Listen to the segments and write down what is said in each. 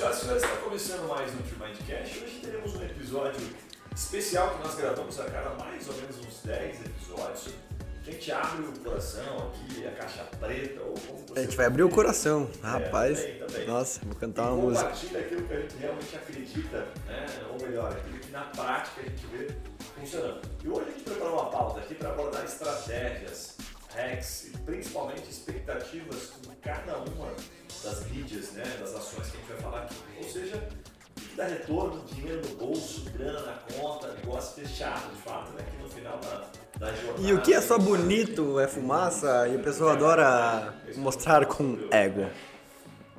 Senhoras e senhores, está começando mais um Mindcast. Hoje teremos um episódio especial que nós gravamos a cada mais ou menos uns 10 episódios. A gente abre o coração aqui, a caixa preta, ou como você A gente vai abrir o coração, É, rapaz. também, também. Nossa, vou cantar e uma música. compartilha aquilo que a gente realmente acredita, né? ou melhor, aquilo que na prática a gente vê funcionando. E hoje a gente preparou uma pauta aqui para abordar estratégias, hacks e principalmente expectativas com cada uma das mídias, né? das ações que a gente vai falar aqui. Ou seja, o que dá retorno, dinheiro no bolso, grana na conta, negócio fechado de fato, né? que no final da, da jornada. E o que é só bonito é fumaça e o pessoal adora mostrar com ego.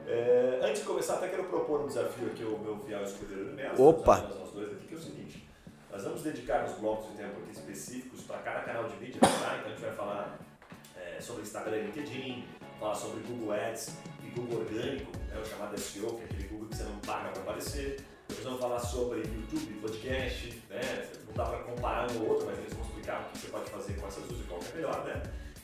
É, antes de começar, até quero propor um desafio aqui ao meu fiel escudeiro. Opa. Nós dois aqui, que é o seguinte: nós vamos dedicar uns blocos de tempo aqui específicos para cada canal de mídia, tá? Então a gente vai falar é, sobre Instagram e LinkedIn, falar sobre Google Ads Google Orgânico, né, o chamado SEO, que é aquele Google que você não paga para aparecer. Depois vamos falar sobre YouTube, podcast, né? Não dá para comparar um ou outro, mas eles vão explicar o que você pode fazer com essas duas e qual que é melhor, né?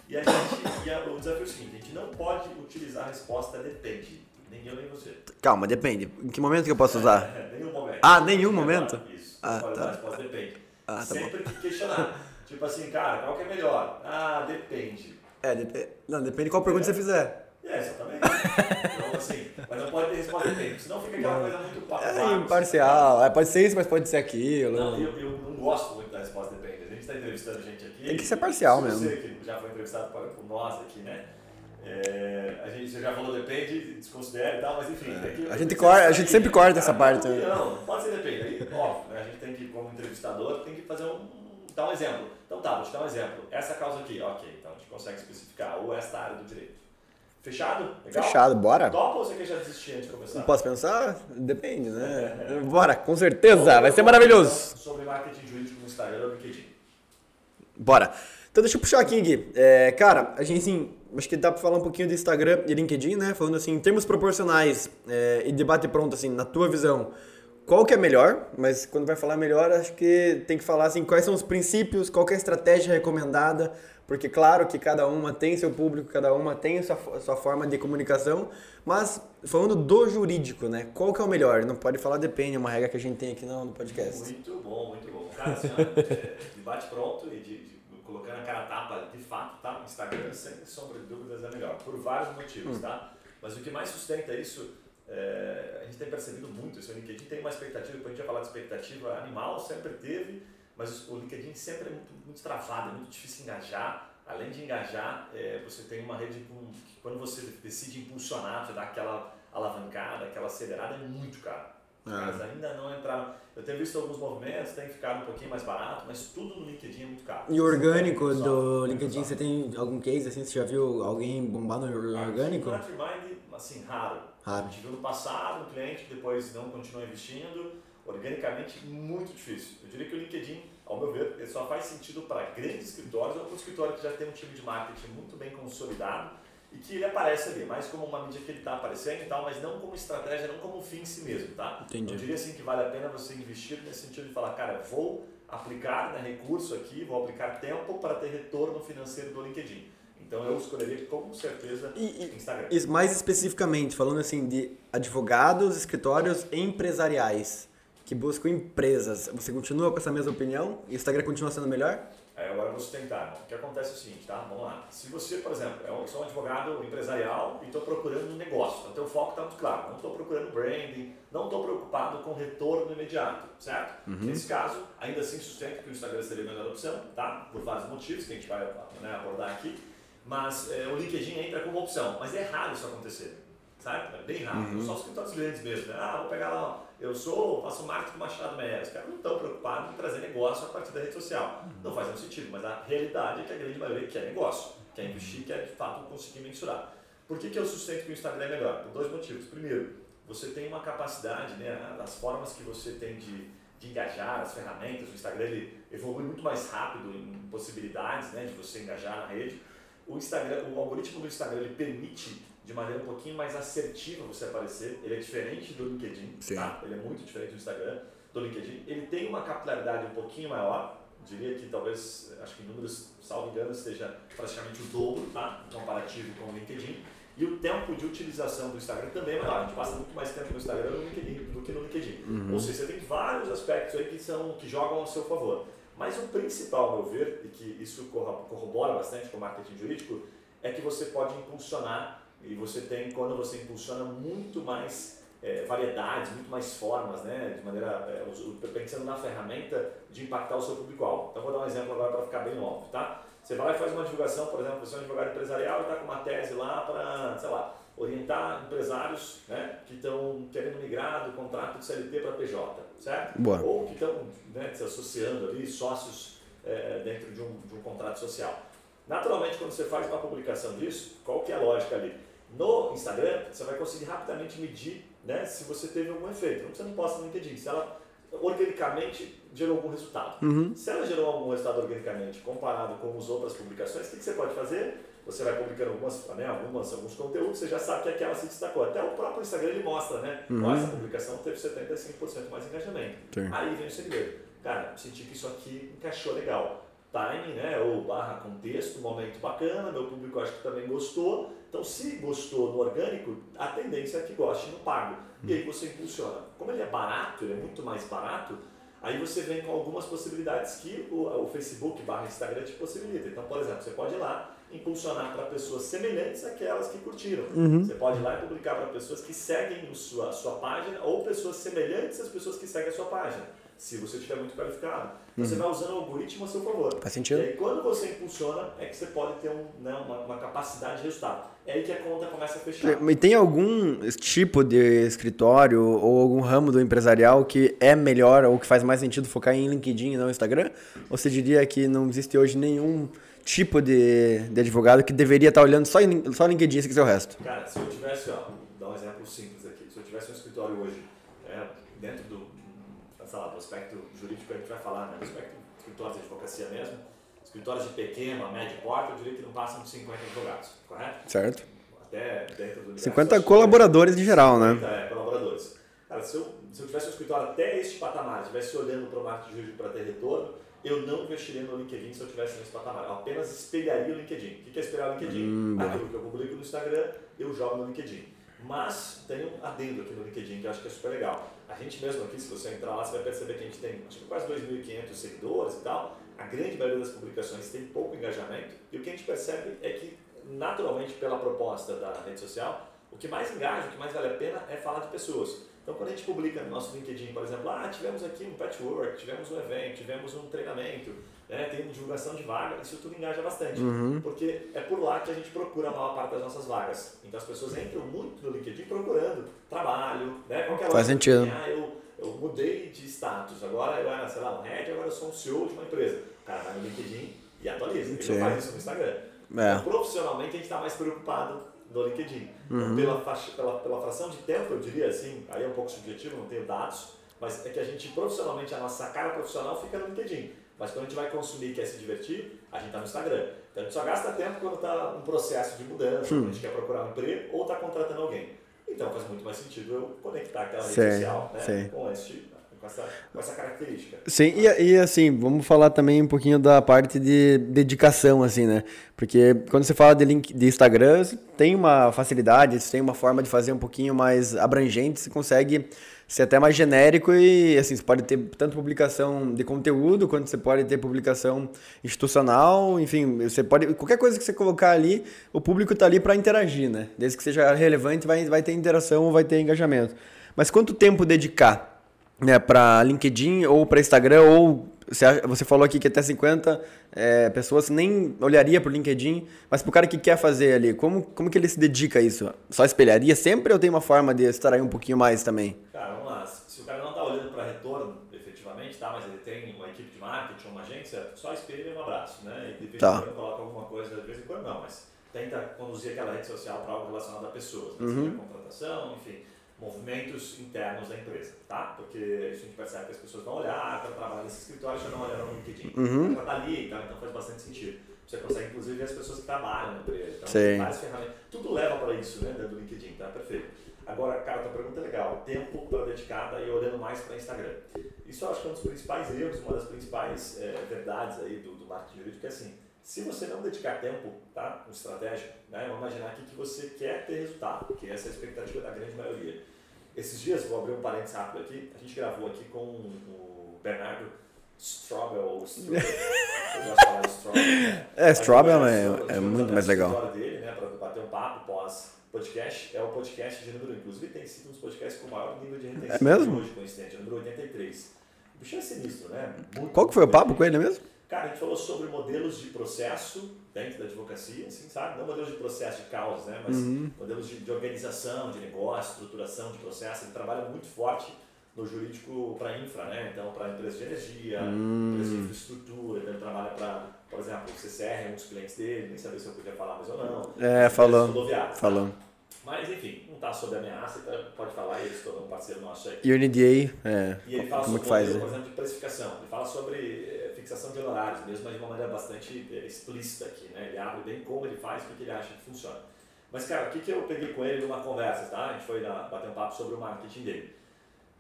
E, a gente, e a- o desafio é o seguinte: a gente não pode utilizar a resposta depende, nem eu nem você. Calma, depende. Em que momento que eu posso usar? É, nenhum momento. Ah, nenhum momento? Isso. Ah, pode tá. usar a resposta depende. Ah, tá Sempre que questionar. tipo assim, cara, qual que é melhor? Ah, depende. É, dep... não, depende qual pergunta você fizer. É, exatamente. então, assim, mas não pode ter resposta depende, senão fica aquela coisa muito papo. É imparcial. É, pode ser isso, mas pode ser aquilo. Não, eu, eu não gosto muito da resposta depende. A gente está entrevistando gente aqui. Tem que ser parcial mesmo. Você que já foi entrevistado por, nós aqui, né? É, a gente já falou depende, desconsidera e tal, mas enfim. que- É, A gente corta- a gente sempre corta essa Cara, parte, Não, né? não, pode ser depende. Aí, óbvio, né? A gente tem que, como entrevistador, tem que fazer um. dar um exemplo. Então tá, vou te dar um exemplo. Essa causa aqui, ok, então a gente consegue especificar. Ou esta área do direito. Fechado? Legal? Fechado, bora? Topa ou você quer já desistir antes de começar? Não posso pensar? Depende, né? Bora, com certeza. Vai ser maravilhoso. Sobre marketing jurídico no Instagram ou LinkedIn. Bora. Então deixa eu puxar aqui, Gui. É, cara, a gente assim, acho que dá pra falar um pouquinho do Instagram e LinkedIn, né? Falando assim, em termos proporcionais é, e debate pronto, assim, na tua visão, qual que é melhor? Mas quando vai falar melhor, acho que tem que falar assim, quais são os princípios, qual é a estratégia recomendada, porque claro que cada uma tem seu público, cada uma tem sua, sua forma de comunicação, mas falando do jurídico, né? Qual que é o melhor? Não pode falar depende, é uma regra que a gente tem aqui no, no podcast. Muito bom, muito bom. Cara, assim, debate pronto e de, de- colocando a cara a tapa, de fato, tá? Instagram, sem sombra de dúvidas, é melhor. Por vários motivos, tá? Mas o que mais sustenta isso, é, a gente tem percebido muito isso. O LinkedIn tem uma expectativa, depois a gente vai falar de expectativa animal, sempre teve, mas o LinkedIn sempre é muito, muito travado, é muito difícil engajar. Além de engajar, é, você tem uma rede que quando você decide impulsionar, você dá aquela alavancada, aquela acelerada, é muito caro. Ah. caras ainda não entraram. Eu tenho visto alguns movimentos, tem ficado um pouquinho mais barato, mas tudo no LinkedIn é muito caro. E orgânico Só, do. LinkedIn, você tem algum case assim? Você já viu alguém bombar no orgânico? Aqui no assim, raro. Raro. A gente viu no passado um cliente que depois não continuou investindo. Organicamente, muito difícil. Eu diria que o LinkedIn, ao meu ver, ele só faz sentido para grandes escritórios ou para um escritório que já tem um time de marketing muito bem consolidado e que ele aparece ali, mais como uma mídia que ele está aparecendo e tal, mas não como estratégia, não como fim em si mesmo, tá? Entendi. Eu diria assim que vale a pena você investir nesse sentido de falar, cara, vou aplicar né, recurso aqui, vou aplicar tempo para ter retorno financeiro do LinkedIn. Então eu escolheria com certeza e- Instagram. E mais especificamente, falando assim de advogados, escritórios empresariais que buscam empresas, você continua com essa mesma opinião? E o Instagram continua sendo melhor? Aí agora eu vou sustentar. O que acontece é o seguinte, tá? Vamos lá. Se você, por exemplo, é um, sou um advogado empresarial e estou procurando um negócio, então teu foco está muito claro. Não estou procurando branding, não estou preocupado com retorno imediato, certo? Nesse caso, ainda assim sustento que o Instagram seria a melhor opção, tá? Por vários motivos que a gente vai né, abordar aqui. Mas é, o LinkedIn entra como opção. Mas é raro isso acontecer, certo? É bem raro. Só os escritórios grandes mesmo, né? Ah, vou pegar lá, eu sou, faço marketing Machado Meia. Os caras não estão preocupados em trazer negócio a partir da rede social. Não faz nenhum sentido, mas a realidade é que a grande maioria quer negócio, quer investir, quer de fato conseguir mensurar. Por que, que eu sustento que o Instagram é melhor? Por dois motivos. Primeiro, você tem uma capacidade, né, as formas que você tem de, de engajar, as ferramentas, o Instagram ele evolui muito mais rápido em possibilidades né, de você engajar na rede. O Instagram, o algoritmo do Instagram ele permite de maneira um pouquinho mais assertiva você aparecer. Ele é diferente do LinkedIn, Sim. tá? Ele é muito diferente do Instagram, do LinkedIn. Ele tem uma capilaridade um pouquinho maior. Diria que talvez, acho que em números, salvo engano, esteja praticamente o dobro, tá? Comparativo com o LinkedIn. E o tempo de utilização do Instagram também é maior. A gente passa muito mais tempo no Instagram do que, do que no LinkedIn. Uhum. Ou seja, você tem vários aspectos aí que, são, que jogam ao seu favor. Mas o principal, ao meu ver, e que isso corrobora bastante com o marketing jurídico, é que você pode impulsionar, e você tem, quando você impulsiona, muito mais é, variedades, muito mais formas, né, de maneira, é, pensando na ferramenta de impactar o seu público-alvo. Então, vou dar um exemplo agora para ficar bem óbvio, tá? Você vai e faz uma divulgação, por exemplo, você é um advogado empresarial e está com uma tese lá para, sei lá, orientar empresários né, que estão querendo migrar do contrato de CLT para PJ, certo? Boa. Ou que estão né, se associando ali, sócios é, dentro de um, de um contrato social. Naturalmente, quando você faz uma publicação disso, qual que é a lógica ali? No Instagram, você vai conseguir rapidamente medir né, se você teve algum efeito. Não você não posta no LinkedIn. Se ela organicamente gerou algum resultado. Uhum. Se ela gerou algum resultado organicamente comparado com as outras publicações, o que, que você pode fazer? Você vai publicando algumas, né, algumas, alguns conteúdos, você já sabe que aquela se destacou. Até o próprio Instagram ele mostra, né? Uhum. essa publicação teve 75% mais engajamento. Sim. Aí vem o segredo. Cara, senti que isso aqui encaixou legal. Timing, né? Ou barra contexto, momento bacana, meu público acho que também gostou. Então, se gostou no orgânico, a tendência é que goste no pago. E aí você impulsiona. Como ele é barato, ele é muito mais barato, Aí você vem com algumas possibilidades que o, o Facebook barra Instagram te possibilita. Então, por exemplo, você pode ir lá impulsionar para pessoas semelhantes àquelas que curtiram. Uhum. Você pode ir lá e publicar para pessoas que seguem a sua, a sua página ou pessoas semelhantes às pessoas que seguem a sua página se você estiver muito qualificado. Uhum. Você vai usando o algoritmo a seu favor. Faz sentido. E aí, quando você impulsiona, é que você pode ter um, né, uma, uma, capacidade de resultado. É aí que a conta começa a fechar. E tem algum tipo de escritório ou algum ramo do empresarial que é melhor ou que faz mais sentido focar em LinkedIn e não Instagram? Ou você diria que não existe hoje nenhum tipo de, de advogado que deveria estar olhando só, em, só LinkedIn e o resto? Cara, se eu tivesse, ó, vou dar um exemplo simples aqui. Se eu tivesse um escritório hoje, é, dentro do sei lá, do aspecto jurídico a gente vai falar, né? do aspecto de escritórios de advocacia mesmo, escritórios de pequeno, médio porte, eu diria que não passam de 50 advogados, correto? Certo. Até dentro do 50 colaboradores de geral, 50, né? É, colaboradores. Cara, se eu, se eu tivesse um escritório até este patamar, estivesse olhando para o marketing jurídico para ter retorno, eu não investiria no LinkedIn se eu tivesse nesse patamar. Eu apenas espelharia o LinkedIn. O que é espelhar o LinkedIn? Hum, Aquilo que eu publico no Instagram, eu jogo no LinkedIn. Mas tem um adendo aqui no LinkedIn que eu acho que é super legal. A gente mesmo aqui, se você entrar lá, você vai perceber que a gente tem acho que quase 2.500 seguidores e tal. A grande maioria das publicações tem pouco engajamento. E o que a gente percebe é que, naturalmente, pela proposta da rede social, o que mais engaja, o que mais vale a pena é falar de pessoas. Então, quando a gente publica no nosso LinkedIn, por exemplo, ah, tivemos aqui um patchwork, tivemos um evento, tivemos um treinamento, né, tem divulgação de vaga, isso tudo engaja bastante. Uhum. Porque é por lá que a gente procura a maior parte das nossas vagas. Então, as pessoas entram muito no LinkedIn procurando trabalho, né, qualquer Faz sentido. Assim, ah, eu, eu mudei de status, agora eu era, sei lá, um head, agora eu sou um CEO de uma empresa. O cara vai no LinkedIn e atualiza. Ele não faz isso no Instagram. É. Então, profissionalmente, a gente está mais preocupado no LinkedIn. Uhum. Pela, faixa, pela, pela fração de tempo, eu diria assim, aí é um pouco subjetivo, não tenho dados, mas é que a gente profissionalmente, a nossa cara profissional fica no LinkedIn. Mas quando a gente vai consumir e quer se divertir, a gente está no Instagram. Então a gente só gasta tempo quando está um processo de mudança, hum. quando a gente quer procurar um emprego ou está contratando alguém. Então faz muito mais sentido eu conectar aquela rede sei, social né, com este com essa, com essa característica. Sim, e, e, assim, vamos falar também um pouquinho da parte de dedicação, assim, né? Porque quando você fala de, link, de Instagram, tem uma facilidade, tem uma forma de fazer um pouquinho mais abrangente, você consegue ser até mais genérico e, assim, você pode ter tanto publicação de conteúdo, quanto você pode ter publicação institucional, enfim, você pode, qualquer coisa que você colocar ali, o público está ali para interagir, né? Desde que seja relevante, vai, vai ter interação vai ter engajamento. Mas quanto tempo dedicar? né, para LinkedIn ou para Instagram, ou você falou aqui que até 50 é, pessoas nem olharia para o LinkedIn, mas para o cara que quer fazer ali, como, como que ele se dedica a isso? Só espelharia sempre ou tem uma forma de extrair um pouquinho mais também? Cara, vamos lá. Se o cara não está olhando para retorno, efetivamente, tá, mas ele tem uma equipe de marketing, uma agência, só espelha e um abraço, né? E de vez em tá. quando coloca alguma coisa, de vez em quando não, mas tenta conduzir aquela rede social para algo relacionado a pessoas, né? uhum. seja contratação, enfim movimentos internos da empresa, tá? Porque a gente percebe que as pessoas vão olhar para trabalhar nesse escritório já não olhando no LinkedIn. Uhum. Ela tá ali, tá? então faz bastante sentido. Você consegue, inclusive, ver as pessoas que trabalham na empresa. Então, Sim. várias ferramentas. Tudo leva para isso, né, do LinkedIn, tá? Perfeito. Agora, cara, tua pergunta é legal. Tempo para dedicada e olhando mais para Instagram. Isso eu acho que é um dos principais erros, uma das principais é, verdades aí do, do marketing jurídico é assim, Se você não dedicar tempo, tá? Com estratégia, né? Vamos imaginar aqui que você quer ter resultado, que essa é a expectativa da grande maioria. Esses dias, vou abrir um parênteses rápido aqui, a gente gravou aqui com o Bernardo Strobel, ou Strobel, eu gosto de falar Strobel, né? É, Strobel é, é muito mais legal. dele, né, para bater um papo pós podcast, é o podcast de número, inclusive tem sido um dos podcasts com o maior nível de retenção É mesmo? de hoje, coincidente, número 83. O bicho é sinistro, né? Muito, Qual que foi o papo com ele mesmo? Cara, a gente falou sobre modelos de processo dentro da advocacia, assim, sabe? Não modelos de processo de causas, né? Mas Uhum. modelos de, de organização, de negócio, estruturação de processo. Ele trabalha muito forte no jurídico para infra, né? Então, para empresas de energia, Hum. empresas de infraestrutura. Então, ele trabalha para, por exemplo, o CCR é um dos clientes dele, nem sabia se eu podia falar mais ou não. É, falou. rodoviárias, tá? Falou. Mas, enfim, não está sob ameaça, então pode falar, ele se um parceiro nosso aí. E o NDA, é, E ele fala como sobre que faz? modelo, né? por exemplo, de precificação. Ele fala sobre eh, fixação de honorários, mesmo mas de uma maneira bastante eh, explícita aqui. Né? Ele abre bem como ele faz, o que ele acha que funciona. Mas, cara, o que, que eu peguei com ele numa conversa, tá? A gente foi bater um papo sobre o marketing dele.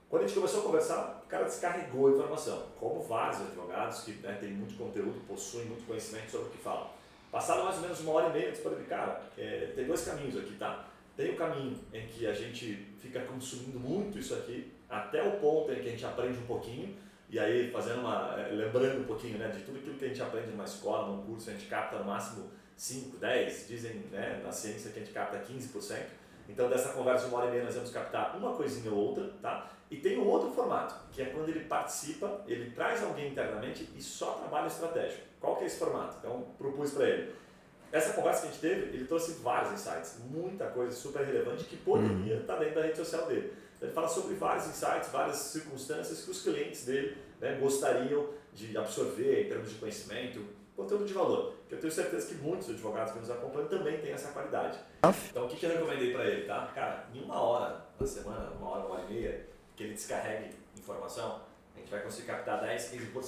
Quando a gente começou a conversar, o cara descarregou a informação, como vários advogados que né, têm muito conteúdo, possuem muito conhecimento sobre o que falam. Passado mais ou menos uma hora e meia, eu ele, cara, eh, tem dois caminhos aqui, tá? Tem o caminho em que a gente fica consumindo muito isso aqui, até o ponto em que a gente aprende um pouquinho, e aí fazendo uma, eh, lembrando um pouquinho né, de tudo aquilo que a gente aprende numa escola, num curso, a gente capta no máximo 5, 10, dizem né, na ciência que a gente capta 15%. Então dessa conversa de uma hora e meia nós vamos captar uma coisinha ou outra, tá? E tem um outro formato, que é quando ele participa, ele traz alguém internamente e só trabalha estratégico. Qual que é esse formato? Então propus para ele. Essa conversa que a gente teve, ele trouxe vários insights, muita coisa super relevante que poderia estar dentro da rede social dele. Ele fala sobre vários insights, várias circunstâncias que os clientes dele né, gostariam de absorver em termos de conhecimento, conteúdo de valor. Que eu tenho certeza que muitos advogados que nos acompanham também têm essa qualidade. Então, o que, que eu recomendei para ele, tá? Cara, em uma hora na semana, uma hora, uma hora e meia, que ele descarregue informação, a gente vai conseguir captar 10, 15%. O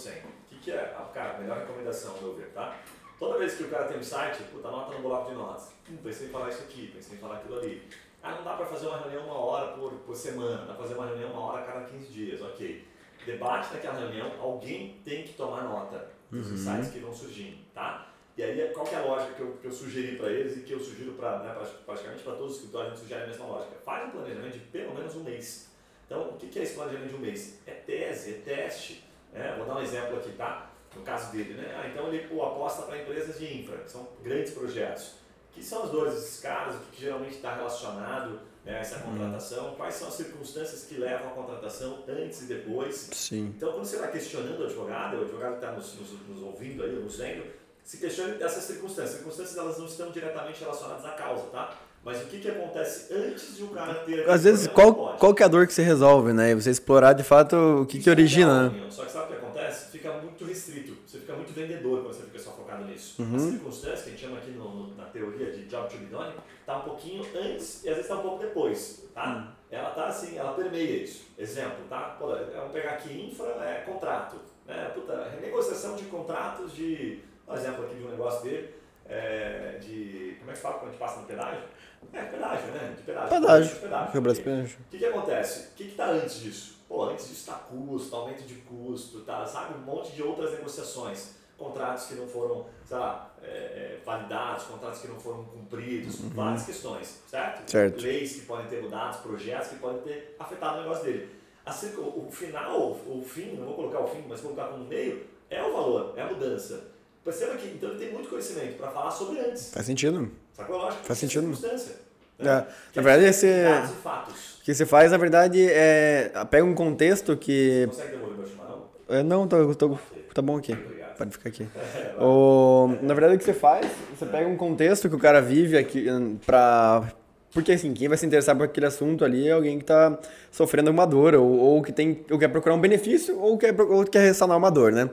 que, que é, a, cara, a melhor recomendação, meu ver, tá? Toda vez que o cara tem um site, puta, anota no bloco de notas. Hum, pensei em falar isso aqui, pensei em falar aquilo ali. Ah, não dá para fazer uma reunião uma hora por, por semana, dá para fazer uma reunião uma hora a cada 15 dias, ok. Debate naquela reunião, alguém tem que tomar nota dos insights que vão surgindo, tá? E aí, qual que é a lógica que eu, que eu sugeri para eles e que eu sugiro para né, pra- praticamente para todos os escritórios, a gente sugere a mesma lógica. Faz um planejamento de pelo menos um mês. Então, o que que é esse planejamento de um mês? É tese, é teste. né? Vou dar um exemplo aqui, tá? No caso dele, né? Ah, então ele pô, aposta para empresas de infra, que são grandes projetos. Que são as dores desses caras, o que, geralmente está relacionado né, a essa contratação, quais são as circunstâncias que levam à contratação antes e depois. Sim. Então, quando você vai questionando o advogado, o advogado que está nos, nos, nos ouvindo aí, nos vendo, se questione dessas circunstâncias. As circunstâncias elas não estão diretamente relacionadas à causa, tá? Mas o que, que acontece antes de um cara ter... Às vezes, qual, qual que é a dor que você resolve, né? E você explorar de fato o que, que Isso é origina, né? Leon. Só que sabe o que acontece? Fica muito restrito. Fica muito vendedor quando você fica só focado nisso. Uhum. As circunstâncias, que a gente chama aqui no- na teoria de job to be done, tá um pouquinho antes e às vezes tá um pouco depois, tá? Ela tá assim, ela permeia isso. Exemplo, tá? Pô, vamos pegar aqui, infra é contrato. Né? Puta, renegociação de contratos de... Um exemplo aqui de um negócio dele, é, de... Como é que fala quando a gente passa no pedágio? É, pedágio, né? De pedágio. Pedágio. pedágio. Pedágio. O que, que acontece? O que está antes disso? Pô, antes disso está custo, aumento de custo, tá, sabe? Um monte de outras negociações. Contratos que não foram, sei lá, é, é, validados, contratos que não foram cumpridos, várias questões, certo? Uhum. Certo. Leis que podem ter mudado, projetos que podem ter afetado o negócio dele. Assim, o, o final, o fim, não vou colocar o fim, mas vou colocar como meio, é o valor, é a mudança. Perceba que então ele tem muito conhecimento para falar sobre antes. Faz sentido. Sacou a lógica? Faz sentido. Circunstância. É. Né? Na verdade, é esse- dados e fatos. O que você faz, na verdade, é. Pega um contexto que. Consegue devolver chimarrão? é, Não, tô, tô, tá bom aqui. Obrigado. Pode ficar aqui. O, na verdade, o que você faz, você pega um contexto que o cara vive aqui hum, pra. Porque assim, quem vai se interessar por aquele assunto ali é alguém que tá sofrendo uma dor, ou, ou que tem, ou quer procurar um benefício, ou quer, ou quer ressanar uma dor, né?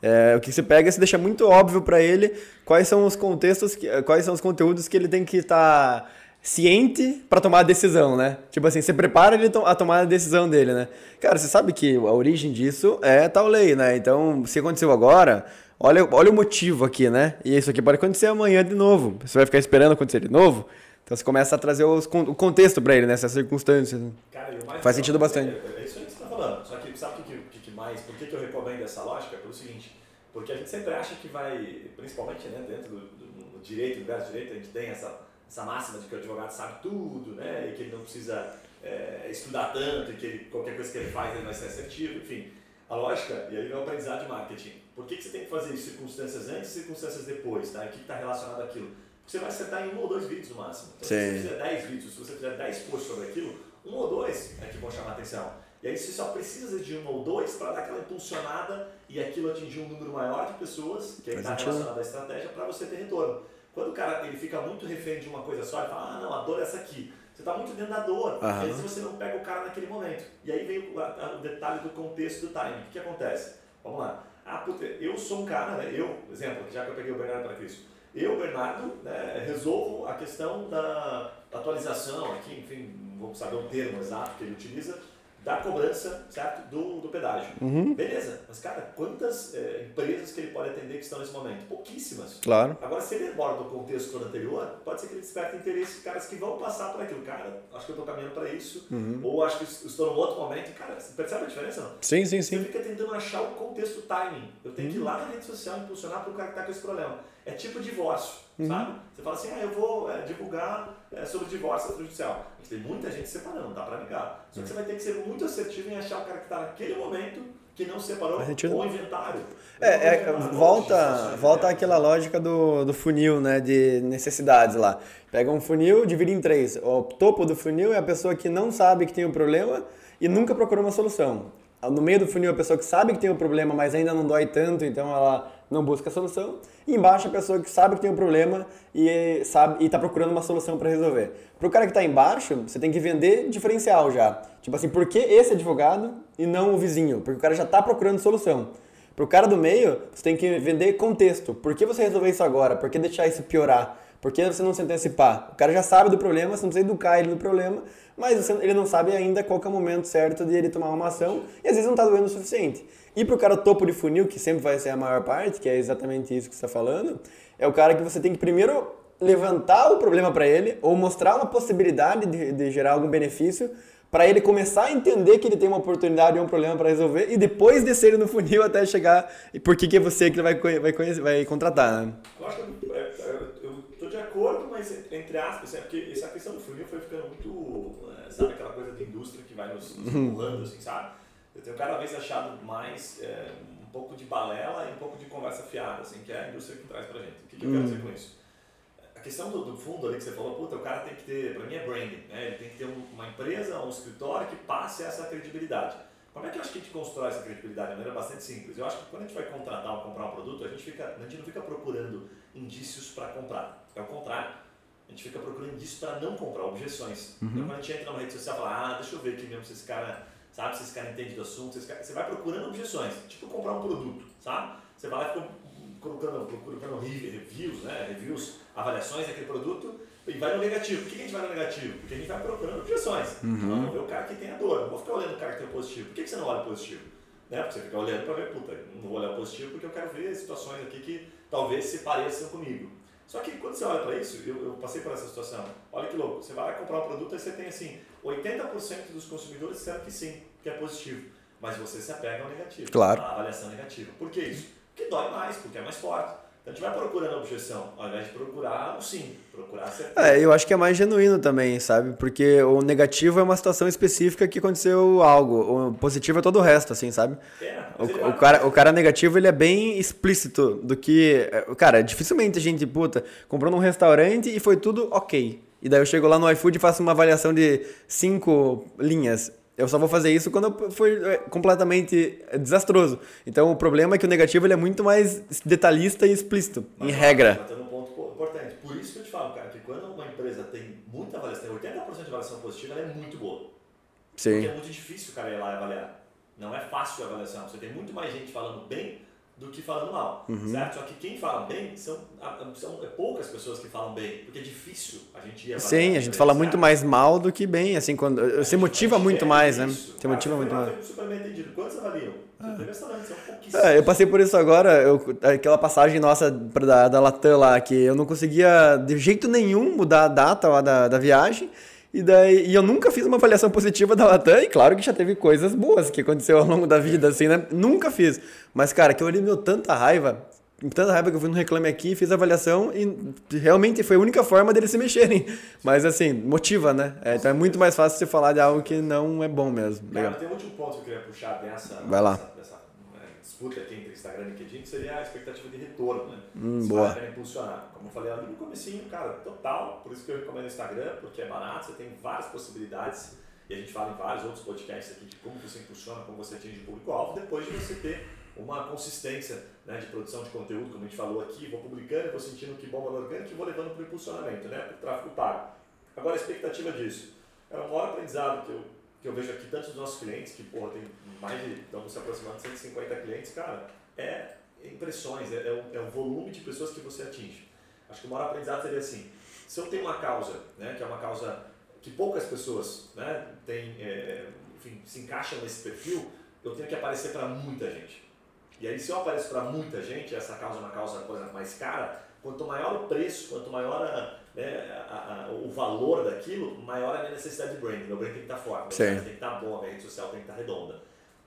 É, o que você pega é você deixa muito óbvio pra ele quais são os contextos, que- quais são os conteúdos que ele tem que estar ciente pra tomar a decisão, né? Tipo assim, você prepara ele a tomar a decisão dele, né? Cara, você sabe que a origem disso é tal lei, né? Então, se aconteceu agora, olha, olha o motivo aqui, né? E isso aqui pode acontecer amanhã de novo. Você vai ficar esperando acontecer de novo? Então você começa a trazer os o contexto pra ele, né? Essas circunstâncias. né? Cara, Faz sentido bastante. É, é isso aí que você está falando. Só que sabe o que, que, que mais? Por que, que eu recomendo essa lógica? Pelo seguinte: Porque a gente sempre acha que vai, principalmente né, dentro do, do, do direito, do universo direito, a gente tem essa, essa máxima de que o advogado sabe tudo, né? E que ele não precisa é, estudar tanto, e que ele, qualquer coisa que ele faz ele vai ser assertivo, enfim. A lógica, e aí vem o aprendizado de marketing. Por que, que você tem que fazer isso? Circunstâncias antes e circunstâncias depois, tá? E o que está relacionado àquilo? Porque você vai acertar em um ou dois vídeos no máximo. Então, Sim. se você fizer 10 vídeos, se você fizer 10 posts sobre aquilo, um ou dois é que vão chamar atenção. E aí você só precisa de um ou dois para dar aquela impulsionada e aquilo atingir um número maior de pessoas, que está relacionado à estratégia, para você ter retorno. Quando o cara ele fica muito refém de uma coisa só, ele fala, ah não, a dor é essa aqui. Você está muito dentro da dor, às vezes você não pega o cara naquele momento. E aí vem o, a- o detalhe do contexto do timing. O que, acontece? Vamos lá. Ah, puta, eu sou um cara, né? Eu, exemplo, já que eu peguei o Bernardo para Cristo. Eu, Bernardo, né, resolvo a questão da atualização aqui, enfim, não vou saber o termo exato que ele utiliza, da cobrança, certo? Do, do pedágio. Beleza, mas cara, quantas eh, empresas que ele pode atender que estão nesse momento? Pouquíssimas. Claro. Agora, se ele aborda o contexto todo anterior, pode ser que ele desperte interesse de caras que vão passar por aquilo. Cara, acho que eu estou caminhando para isso, ou acho que estou num outro momento. Cara, você percebe a diferença não? Sim, sim, Você sim. fica tentando achar o contexto o timing. Eu tenho que ir lá na rede social impulsionar para o cara que está com esse problema. É tipo divórcio, sabe? Você fala assim, ah, eu vou é, divulgar é, sobre divórcio. A gente tem muita gente separando, dá para ligar. Só que você vai ter que ser muito assertivo em achar o cara que está naquele momento que não separou sentido. ou inventário. É, é, inventário, volta, volta àquela lógica do, do funil, né, de necessidades lá. Pega um funil, divide em três. O topo do funil é a pessoa que não sabe que tem o problema e nunca procurou uma solução. No meio do funil, a pessoa que sabe que tem o problema, mas ainda não dói tanto, então ela não busca a solução. E embaixo, a pessoa que sabe que tem o problema e sabe e está procurando uma solução para resolver. Para o cara que está embaixo, você tem que vender diferencial já. Tipo assim, por que esse advogado e não o vizinho? Porque o cara já está procurando solução. Pro cara do meio, você tem que vender contexto. Por que você resolveu isso agora? Por que deixar isso piorar? Por que você não se antecipar? O cara já sabe do problema, você não precisa educar ele no problema, mas ele não sabe ainda qual é o momento certo de ele tomar uma ação e às vezes não está doendo o suficiente. E pro cara topo de funil, que sempre vai ser a maior parte, que é exatamente isso que você está falando, é o cara que você tem que primeiro levantar o problema para ele ou mostrar uma possibilidade de, de gerar algum benefício para ele começar a entender que ele tem uma oportunidade ou um problema para resolver e depois descer ele no funil até chegar e por que, que é você que vai, conhe- vai, conhecer, vai contratar, né? Eu acho de acordo, mas entre aspas, é porque essa questão do funil foi ficando muito, é, sabe, aquela coisa de indústria que vai nos, nos empurrando, assim, sabe? Eu tenho cada vez achado mais é, um pouco de balela e um pouco de conversa fiada, assim, que é a indústria que traz pra gente. O que, que eu quero dizer com isso? A questão do, do fundo ali que você falou, puta, o cara tem que ter, pra mim é branding, né? Ele tem que ter um- uma empresa, um escritório que passe essa credibilidade. Como é que eu acho que a gente constrói essa credibilidade? De maneira bastante simples. Eu acho que quando a gente vai contratar ou comprar um produto, a gente, fica, a gente não fica procurando indícios para comprar. É o contrário. A gente fica procurando indícios para não comprar, objeções. Então quando a gente entra numa rede social e fala, ah, deixa eu ver aqui mesmo se esse cara, sabe, se esse cara entende do assunto, cara... você vai procurando objeções. Tipo comprar um produto, sabe? Você vai lá e fica procurando, procurando reviews, né? Reviews, avaliações daquele produto e vai no negativo. Por que a gente vai no negativo? Porque a gente vai procurando objeções. Uhum. Vamos ver o cara que tem a dor. Não vou ficar olhando o cara que tem o positivo. Por que que você não olha o positivo? Né? Porque você fica olhando para ver, puta, não vou olhar o positivo porque eu quero ver situações aqui que talvez se pareçam comigo. Só que quando você olha para isso, eu, eu passei por essa situação. Olha que louco, você vai comprar um produto e você tem assim, 80% dos consumidores disseram que sim, que é positivo. Mas você se apega ao negativo. Claro. À avaliação negativa. Por que isso? Porque dói mais, porque é mais forte. Então a gente vai procurando a objeção, ao invés de procurar o sim, procurar certeza. É, eu acho que é mais genuíno também, sabe? Porque o negativo é uma situação específica que aconteceu algo. O positivo é todo o resto, assim, sabe? É, O, o cara, o cara negativo, ele é bem explícito do que... é, Cara, dificilmente a gente, puta, comprou num restaurante e foi tudo ok. E daí eu chego lá no iFood e faço uma avaliação de cinco linhas. Eu só vou fazer isso quando for é, completamente desastroso. Então o problema é que o negativo ele é muito mais detalhista e explícito, em Mas, regra. Tá tendo um ponto po- importante. Por isso que eu te falo, cara, que quando uma empresa tem muita avaliação, tem 80% de avaliação positiva, ela é muito boa. Porque Sim. é muito difícil o cara ir lá e avaliar. Não é fácil a avaliação. Você tem muito mais gente falando bem do que falando mal, Uhum. certo? Só que quem fala bem são, são é poucas pessoas que falam bem, porque é difícil a gente. Sim, a gente fala certo? muito mais mal do que bem, assim, quando A você gente- motiva muito quer mais, né? isso. Você Cara, motiva foi muito mais. super bem entendido. Quantos avaliam? Você são pouquíssimos. É, eu passei por isso agora, eu, aquela passagem nossa da, da Latam lá, que eu não conseguia de jeito nenhum mudar a data lá da, da viagem. E daí, e eu nunca fiz uma avaliação positiva da Latam, e claro que já teve coisas boas que aconteceu ao longo da vida, assim, né? Nunca fiz. Mas, cara, que eu me deu tanta raiva, tanta raiva que eu fui no Reclame Aqui, fiz a avaliação e realmente foi a única forma deles se mexerem. Mas, assim, motiva, né? É, então é muito mais fácil você falar de algo que não é bom mesmo. Cara, tem um último ponto que eu queria puxar dessa, Vai lá. dessa, dessa disputa aqui entre Instagram e LinkedIn, seria a expectativa de retorno, né? Hum, Se boa. vale a pena impulsionar. Como eu falei ali no comecinho, cara, total. Por isso que eu recomendo o Instagram, porque é barato, você tem várias possibilidades. E a gente fala em vários outros podcasts aqui de como você impulsiona, como você atinge o público-alvo, depois de você ter uma consistência né, de produção de conteúdo, como a gente falou aqui, vou publicando, vou sentindo que bom valor orgânico e vou levando para o impulsionamento, né, para o tráfego pago. Agora, a expectativa disso. É o maior aprendizado que eu, que eu vejo aqui, tanto dos nossos clientes, que porra, tem mais de, estamos se aproximando de 150 clientes, cara, é impressões, é, é, o, é o volume de pessoas que você atinge. Acho que o maior aprendizado seria assim, se eu tenho uma causa, né, que é uma causa que poucas pessoas né, têm, é, enfim, se encaixam nesse perfil, eu tenho que aparecer para muita gente. E aí, se eu apareço para muita gente, essa causa é uma causa, por exemplo, mais cara, quanto maior o preço, quanto maior a, né, a, a, o valor daquilo, maior a minha necessidade de branding. Meu branding tem que estar forte, Sim. branding tem que estar bom, a minha rede social tem que estar redonda.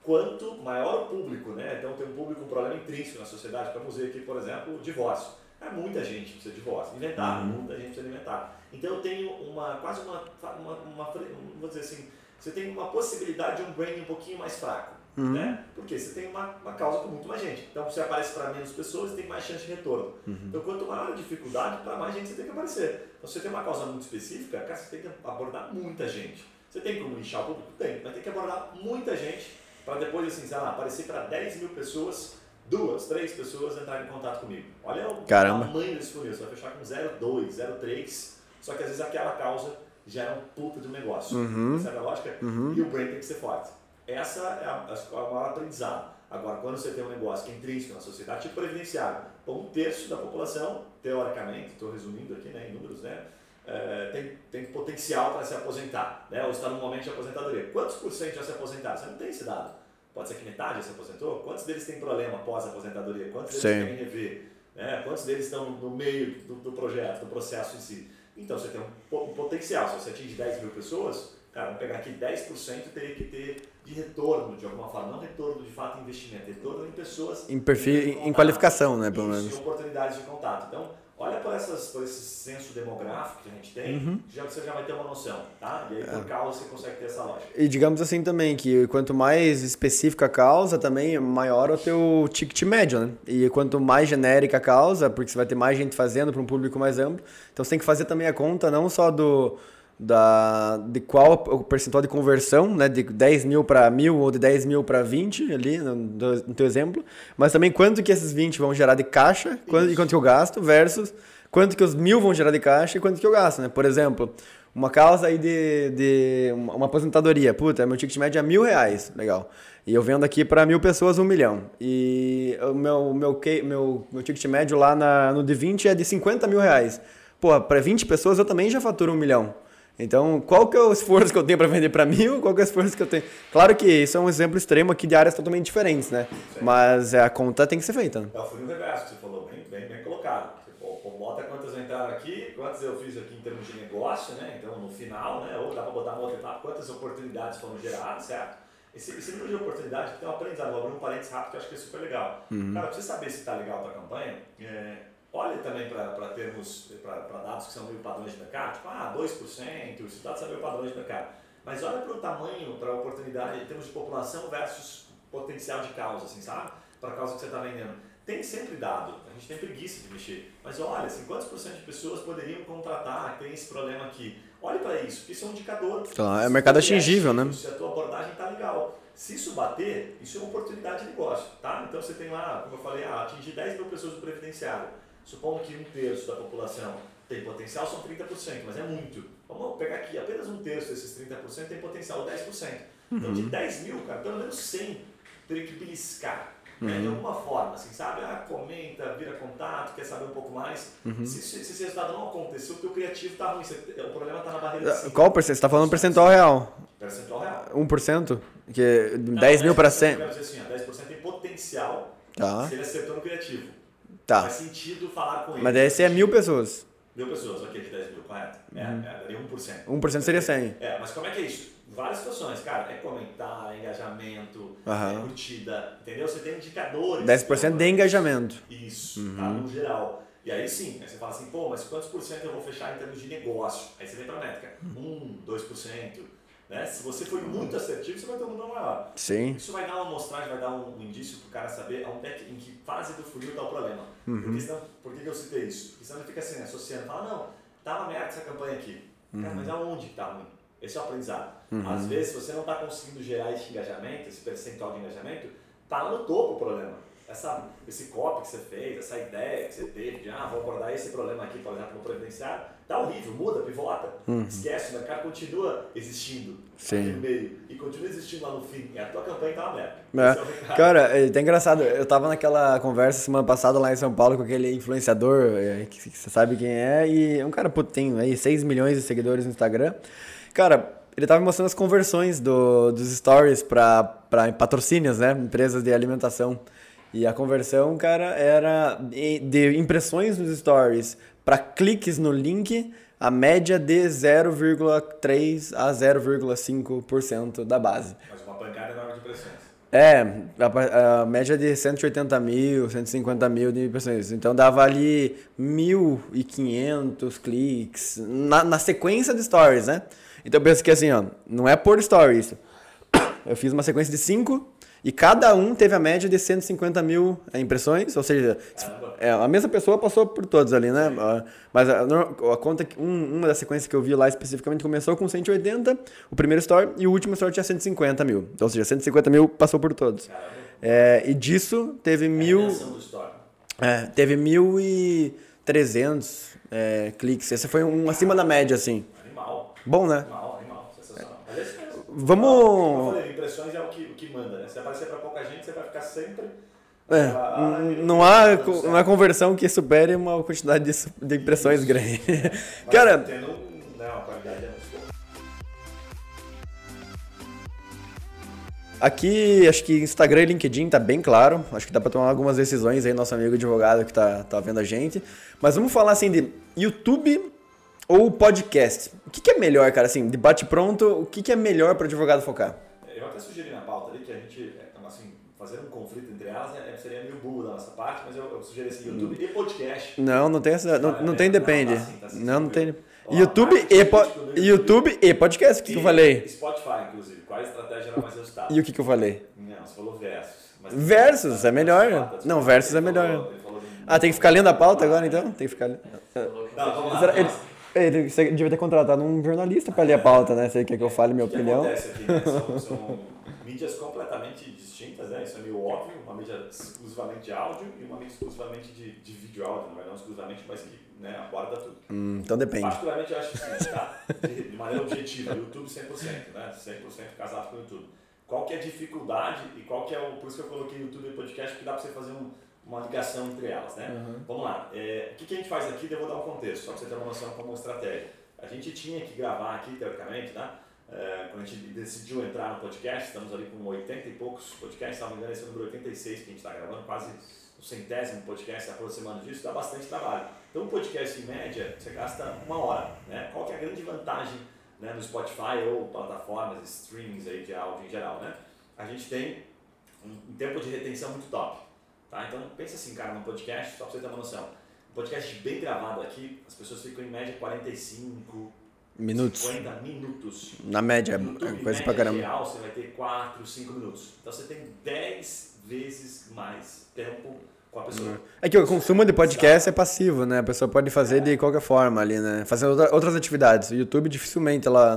Quanto maior o público, né? Então tem um público com problema intrínseco na sociedade. Vamos ver aqui, por exemplo, o divórcio. É muita gente que precisa de divórcio. Inventar, Uhum. muita gente precisa inventar. Então eu tenho uma, quase uma, uma, uma, vou dizer assim, você tem uma possibilidade de um branding um pouquinho mais fraco. Uhum. Né? Porque você tem uma, uma causa com muito mais gente. Então você aparece para menos pessoas e tem mais chance de retorno. Uhum. Então quanto maior a dificuldade, para mais gente você tem que aparecer. Então se você tem uma causa muito específica, cara, você tem que abordar muita gente. Você tem como lixar o público? Tem, mas tem que abordar muita gente para depois, assim, sei lá, aparecer para 10 mil pessoas, duas, três pessoas entrarem em contato comigo. Olha o Caramba. tamanho desse funil. Você vai fechar com 0,2, 0,3, só que às vezes aquela causa gera um puta de um negócio. Uhum. Sabe a lógica? Uhum. E o brand tem que ser forte. Essa é a, a, a maior aprendizado. Agora, quando você tem um negócio que é intrínseco na sociedade, tipo previdenciário, um terço da população, teoricamente, estou resumindo aqui né, em números, né, é, tem, tem potencial para se aposentar, né, ou está no momento de aposentadoria. Quantos por cento já se aposentaram? Você não tem esse dado. Pode ser que metade já se aposentou? Quantos deles têm problema pós-aposentadoria? Quantos deles Sim. querem rever? Né? Quantos deles estão no meio do, do projeto, do processo em si? Então você tem um, um potencial. Se você atinge 10 mil pessoas, cara, vamos pegar aqui 10% teria que ter de retorno de alguma forma. Não retorno de fato em investimento, retorno em pessoas. Em perfil, em em qualificação, né, pelo menos. e oportunidades de contato. Então, olha por, essas, por esse senso demográfico que a gente tem, Uhum. já, você já vai ter uma noção, tá? E aí É. por causa você consegue ter essa lógica. E digamos assim também, que quanto mais específica a causa, também maior o teu ticket médio, né? E quanto mais genérica a causa, porque você vai ter mais gente fazendo para um público mais amplo, então você tem que fazer também a conta não só do da, de qual o percentual de conversão, né, de 10 mil para mil ou de 10 mil para 20 ali no, no teu exemplo, mas também quanto que esses 20 vão gerar de caixa quanto, e quanto que eu gasto versus quanto que os mil vão gerar de caixa e quanto que eu gasto, né? Por exemplo, uma causa aí de, de uma aposentadoria, puta, meu ticket médio é mil reais, legal. E eu vendo aqui para mil pessoas um milhão. E o meu, meu, meu, meu ticket médio lá na, no de 20 é de 50 mil reais. Pô, para 20 pessoas eu também já faturo um milhão. Então, qual que é o esforço que eu tenho para vender para mil? Qual que é o esforço que eu tenho? Claro que isso é um exemplo extremo aqui de áreas totalmente diferentes, né? Mas é, a conta tem que ser feita. né? É o funil reverso que você falou, bem, bem, bem colocado. Bota quantas entraram aqui, quantas eu fiz aqui em termos de negócio, né? Então, no final, né? Ou dá para botar uma outra etapa, quantas oportunidades foram geradas, certo? Esse, esse número de oportunidade tem um aprendizado. Vou abrir um parênteses rápido que eu acho que é super legal. Cara, pra você saber se está legal para a campanha, é, olhe também para termos, para dados que são meio padrões de mercado, tipo, ah, 2%, esses dados são meio padrões de mercado. Mas olha para o tamanho, para a oportunidade em termos de população versus potencial de causa, assim, sabe? Para a causa que você está vendendo. Tem sempre dado, a gente tem preguiça de mexer. Mas olha, assim, quantos por cento de pessoas poderiam contratar, tem esse problema aqui? Olhe para isso, isso é um indicador. Então, é Se mercado atingível, né? Se a tua abordagem está legal. Se isso bater, isso é uma oportunidade de negócio, tá? Então você tem lá, como eu falei, ah, atingir 10 mil pessoas do previdenciário. Supondo que um terço da população tem potencial, são 30%, mas é muito. Vamos pegar aqui, apenas um terço desses 30% tem potencial 10%. Então de 10 mil, cara, pelo menos 100 teria que beliscar. né, de alguma forma, assim, sabe? Ah, comenta, vira contato, quer saber um pouco mais. Se, se, se esse resultado não aconteceu, o teu criativo tá ruim. Você- o problema tá na barreira de cima. Qual percentual? Você está falando percentual real? Percentual real. 1%? Que 10 mil para 100? Eu quero dizer assim, ó, 10% tem potencial Tá, se ele acertou no criativo. Tá. Faz sentido falar com ele. Mas daí você é mil pessoas. Mil pessoas, ok, de 10 mil, correto? É, Uhum. é, daria 1%. 1% seria 100. É, mas como é que é isso? Várias situações, cara. É comentar, é engajamento, Aham. é curtida, entendeu? Você tem indicadores. 10% de engajamento. Isso, Uhum. tá? No geral. E aí sim, aí você fala assim, pô, mas quantos por cento eu vou fechar em termos de negócio? Aí você vem pra métrica, Uhum. 1, 2%. Né? Se você for muito assertivo, você vai ter um número maior. Sim. Isso vai dar uma amostragem, vai dar um, um indício pro cara saber aonde é em que fase do funil está o problema. Uhum. Porque senão, por que que eu citei isso? Porque senão ele fica assim, associando, fala, não, tá uma merda essa campanha aqui. Cara, Uhum. mas aonde que tá ruim? Esse é o aprendizado. Às vezes, se você não está conseguindo gerar esse engajamento, esse percentual de engajamento, tá lá no topo o problema. Essa, esse copy que você fez, essa ideia que você teve de, ah, vou abordar esse problema aqui, por exemplo, no previdenciário, tá horrível, muda, pivota, esquece, o mercado continua existindo Uhum. Sim. no meio e continua existindo lá no fim. E a tua campanha tá uma merda. É. É. Cara, é até engraçado, eu tava naquela conversa semana passada lá em São Paulo com aquele influenciador, é, que você sabe quem é, e um cara, pô, tem aí 6 milhões de seguidores no Instagram. Cara, ele tava me mostrando as conversões do, dos stories pra patrocínios, né? Empresas de alimentação. E a conversão, cara, era de impressões nos stories para cliques no link, a média de 0,3 a 0,5% da base. Mas uma pancada enorme de impressões. É, a, a média de 180 mil, 150 mil de impressões. Então dava ali 1.500 cliques na, na sequência de stories, né? Então eu penso que assim, ó, não é por story isso. Eu fiz uma sequência de 5 e cada um teve a média de 150 mil é, impressões, ou seja, é, a mesma pessoa passou por todos ali, né? Ah, Mas a, a conta, um- uma das sequências que eu vi lá especificamente começou com 180, o primeiro store, e o último store tinha 150 mil. Ou seja, 150 mil passou por todos. É, e disso teve É mil. story. É, teve 1.300 é, cliques. Esse foi um acima da média, assim. Animal. Bom, né? Animal, animal. Sensacional. Mas é isso mesmo. Vamos- falei, impressões é o que, o que manda, né? Se aparecer pra pouca gente, você vai ficar sempre. É, Ah, não, há, co- não há conversão que supere uma quantidade de, de impressões grande. Mas Cara, Tendo um- né, uma qualidade é muito. Aqui, acho que Instagram e LinkedIn tá bem claro. Acho que dá pra tomar algumas decisões aí, nosso amigo advogado que tá, tá vendo a gente. Mas vamos falar assim de YouTube ou podcast. O que, que é melhor, cara? Assim, debate pronto, o que, que é melhor para advogado focar? Eu até sugeri na pauta ali que a gente, é, assim, fazer um conflito entre elas é, seria meio burro da nossa parte, mas eu, eu sugeri assim, YouTube e podcast. Não, não tem essa. Não, não tem Não, depende. tá sim, tá sim, Não, não tem. Ó, YouTube e, po- YouTube. E podcast, o que, que eu falei? Spotify, inclusive. Qual a estratégia era mais resultado? E o que, que eu falei? Não, você falou versus. Versus é melhor. Não, versus é melhor. Ah, tem que ficar lendo a pauta agora então? Tem que ficar. Não, vamos lá. Ele. Ele, você devia ter contratado um jornalista para ler a pauta, né? Você quer que eu fale minha O que opinião? acontece aqui, né? São, são mídias completamente distintas, né? Isso é meio óbvio. Uma mídia exclusivamente de áudio e uma mídia exclusivamente de, de vídeo áudio. Não é não exclusivamente, mas que né, aborda tudo. Hum, então depende. Particularmente, eu acho que sim, tá? De, de maneira objetiva, YouTube 100%, né? 100% casado com o YouTube. Qual que é a dificuldade e qual que é o... Por isso que eu coloquei YouTube e podcast, porque dá pra você fazer um- uma ligação entre elas, né? Vamos lá. É, o que, que a gente faz aqui? Eu vou dar um contexto, só pra você ter uma noção como estratégia. A gente tinha que gravar aqui, teoricamente, né? É, quando a gente decidiu entrar no podcast, estamos ali com 80 e poucos podcasts, se não me engano, esse é o número 86 que a gente está gravando, quase o centésimo podcast, aproximando disso, dá bastante trabalho. Então, um podcast, em média, você gasta uma hora. Né? Qual que é a grande vantagem né, no Spotify ou plataformas, streamings aí de áudio em geral? Né? A gente tem um tempo de retenção muito top. Tá? Então, pensa assim, cara, num podcast, só para você ter uma noção. Um podcast bem gravado aqui, as pessoas ficam em média 45, Minutos. 50 minutos. Na média, No YouTube, é coisa pra caramba. geral, você vai ter 4, 5 minutos. Então você tem 10 vezes mais tempo com a pessoa. É que o consumo de podcast é passivo, né? A pessoa pode fazer de qualquer forma ali, né? Fazendo outra- outras atividades. O YouTube dificilmente ela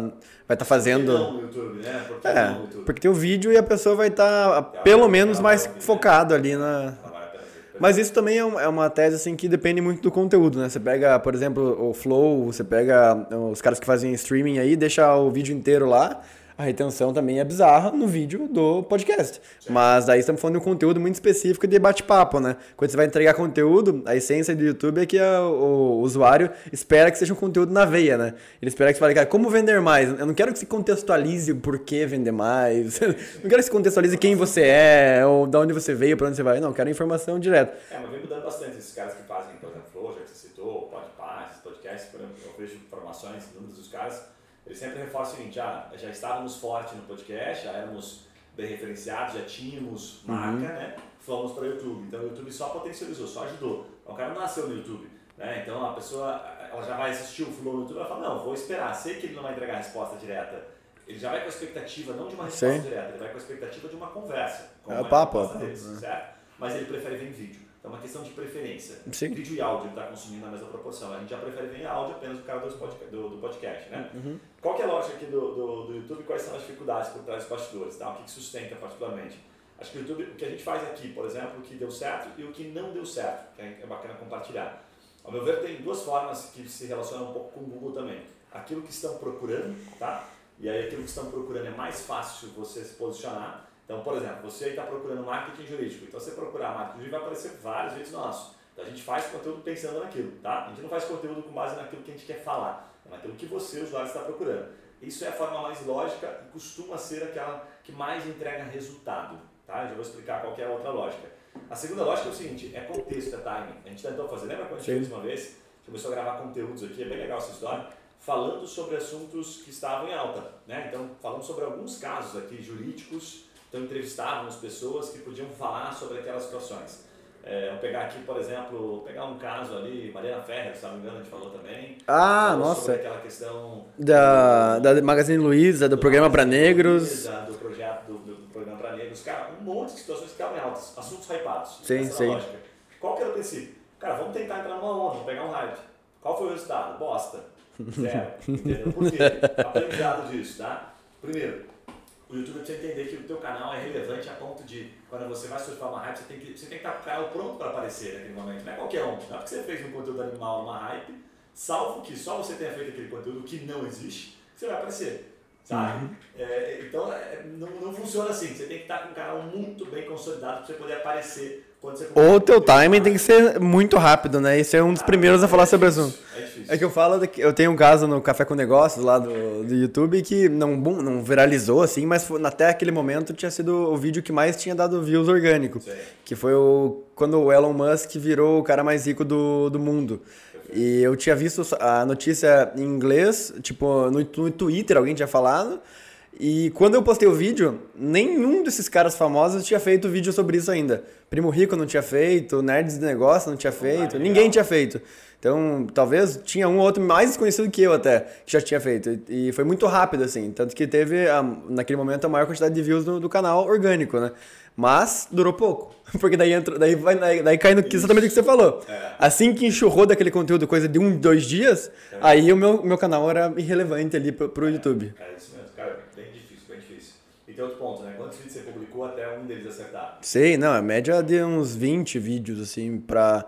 vai estar que fazendo. não no YouTube, né? Por que não É, no porque tem o vídeo e a pessoa vai estar pelo menos mais focado ali na, Ela vai apenas ver. Mas isso também é um- é uma tese assim que depende muito do conteúdo, né? Você pega, por exemplo, o Flow, você pega os caras que fazem streaming aí, deixa o vídeo inteiro lá, a retenção também é bizarra no vídeo do podcast. Mas aí estamos falando de um conteúdo muito específico de bate-papo, né? Quando você vai entregar conteúdo, a essência do YouTube é que o usuário espera que seja um conteúdo na veia, né? Ele espera que você fale, cara, como vender mais? Eu não quero que você contextualize o porquê vender mais. não quero que você contextualize quem você é, ou de onde você veio, para onde você vai. Não, eu quero informação direta. É, mas vem mudando bastante esses caras que fazem, por exemplo, Flow, já que você citou, por exemplo, eu vejo informações, dos caras, eles sempre reforçam o seguinte, ah, já estávamos fortes no podcast, já éramos bem referenciados, já tínhamos marca, uhum. né? Fomos para o YouTube. Então o YouTube só potencializou, só ajudou. O cara não nasceu no YouTube. Né? Então a pessoa ela já vai assistir o flow no YouTube, ela fala, não, vou esperar, sei que ele não vai entregar a resposta direta. Ele já vai com a expectativa não de uma resposta Sim. direta, ele vai com a expectativa de uma conversa. Com é o papo. Deles, uhum. certo? Mas ele prefere ver em vídeo. É uma questão de preferência. Sim. Vídeo e áudio está consumindo na mesma proporção. A gente já prefere ver áudio apenas por causa do, do podcast. Né? Uhum. Qual que é a lógica aqui do, do, do YouTube? Quais são as dificuldades por trás dos bastidores? Tá? O que, que sustenta particularmente? Acho que o YouTube, o que a gente faz aqui, por exemplo, o que deu certo e o que não deu certo, que é bacana compartilhar. Ao meu ver, tem duas formas que se relacionam um pouco com o Google também. Aquilo que estão procurando, tá? E aí aquilo que estão procurando é mais fácil você se posicionar. Então, por exemplo, você está procurando marketing jurídico. Então, você procurar marketing jurídico, vai aparecer vários vídeos nossos. Então, a gente faz conteúdo pensando naquilo, tá? A gente não faz conteúdo com base naquilo que a gente quer falar, é naquilo que você, usuário, está procurando. Isso é a forma mais lógica e costuma ser aquela que mais entrega resultado, tá? Eu já vou explicar qual é a outra lógica. A segunda lógica é o seguinte, é contexto, é timing. A gente tentou fazer, lembra quando a gente fez uma vez? A gente começou a gravar conteúdos aqui, é bem legal essa história, falando sobre assuntos que estavam em alta. Né? Então, falamos sobre alguns casos aqui jurídicos, então entrevistávamos pessoas que podiam falar sobre aquelas situações. É, vou pegar aqui, por exemplo, pegar um caso ali, Mariana Ferrer, se não me engano, a gente falou também. Ah, nossa. Sobre aquela questão. Da, da Magazine Luiza, do, do programa para negros. Luiza, do projeto do, do, do programa para negros. Cara, um monte de situações que estavam em altas, assuntos hypados. Sim, sim. Lógica. Qual que era o princípio? Cara, vamos tentar entrar numa onda, vamos pegar um hype. Qual foi o resultado? Bosta. Zero. Entendeu? Por quê? Aprendizado disso, tá? Primeiro, o YouTube precisa entender que o teu canal é relevante a ponto de, quando você vai surfar uma hype, você tem que, você tem que estar com o canal pronto para aparecer naquele momento. Não é qualquer um. Não é porque você fez um conteúdo animal numa hype, salvo que só você tenha feito aquele conteúdo que não existe, você vai aparecer. Sabe? Uhum. É, então, é, não, não funciona assim. Você tem que estar com o canal muito bem consolidado para você poder aparecer ou o teu timing tem que ser muito rápido, né? Isso é um dos primeiros a falar sobre o assunto. É, é que eu falo, que eu tenho um caso no Café com Negócios lá do, do YouTube que não, não viralizou assim, mas até aquele momento tinha sido o vídeo que mais tinha dado views orgânico. Sim. Que foi o, quando o Elon Musk virou o cara mais rico do, do mundo. E eu tinha visto a notícia em inglês, tipo, no, no Twitter alguém tinha falado. E quando eu postei o vídeo, nenhum desses caras famosos tinha feito vídeo sobre isso ainda. Primo Rico não tinha feito, Nerds de Negócio não tinha feito, ninguém tinha feito. Então, talvez tinha um ou outro mais desconhecido que eu até, que já tinha feito. E foi muito rápido, assim. Tanto que teve, a, naquele momento, a maior quantidade de views do, do canal orgânico, né? Mas durou pouco. Porque daí, entrou, daí, vai, daí, daí cai no que exatamente o que você falou. É. Assim que enxurrou daquele conteúdo, coisa de um, dois dias, é. aí o meu, meu canal era irrelevante ali pro, pro YouTube. É isso mesmo, tem outro ponto, né? Quantos vídeos você publicou até um deles acertar? Sei, não, a média de uns 20 vídeos, assim, pra.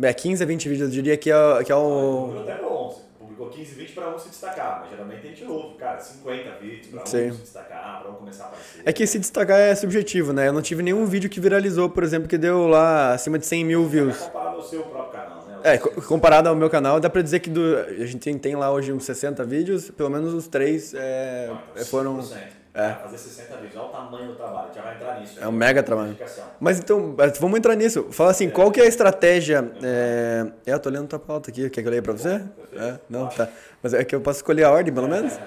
É 15 a 20 vídeos, eu diria que é, que é o. Ah, até bom, você publicou 15 vídeos pra um se destacar, mas geralmente a gente ouve, cara, 50 vídeos pra um Sim. se destacar, pra um começar a aparecer. É que se destacar é subjetivo, né? Eu não tive nenhum vídeo que viralizou, por exemplo, que deu lá acima de 100 mil views. É comparado ao seu próprio canal, né? É, comparado ao meu canal, dá pra dizer que do, a gente tem, tem lá hoje uns 60 vídeos, pelo menos os três é, ah, foram. 5%. É. Fazer 60 vídeos, olha o tamanho do trabalho, já vai entrar nisso. É um mega trabalho. Mas então, é, vamos entrar nisso. Fala assim, é. qual que é a estratégia? É, é eu tô lendo tua pauta aqui, quer que eu leia pra você? É, não, tá. Mas é que eu posso escolher a ordem, pelo menos?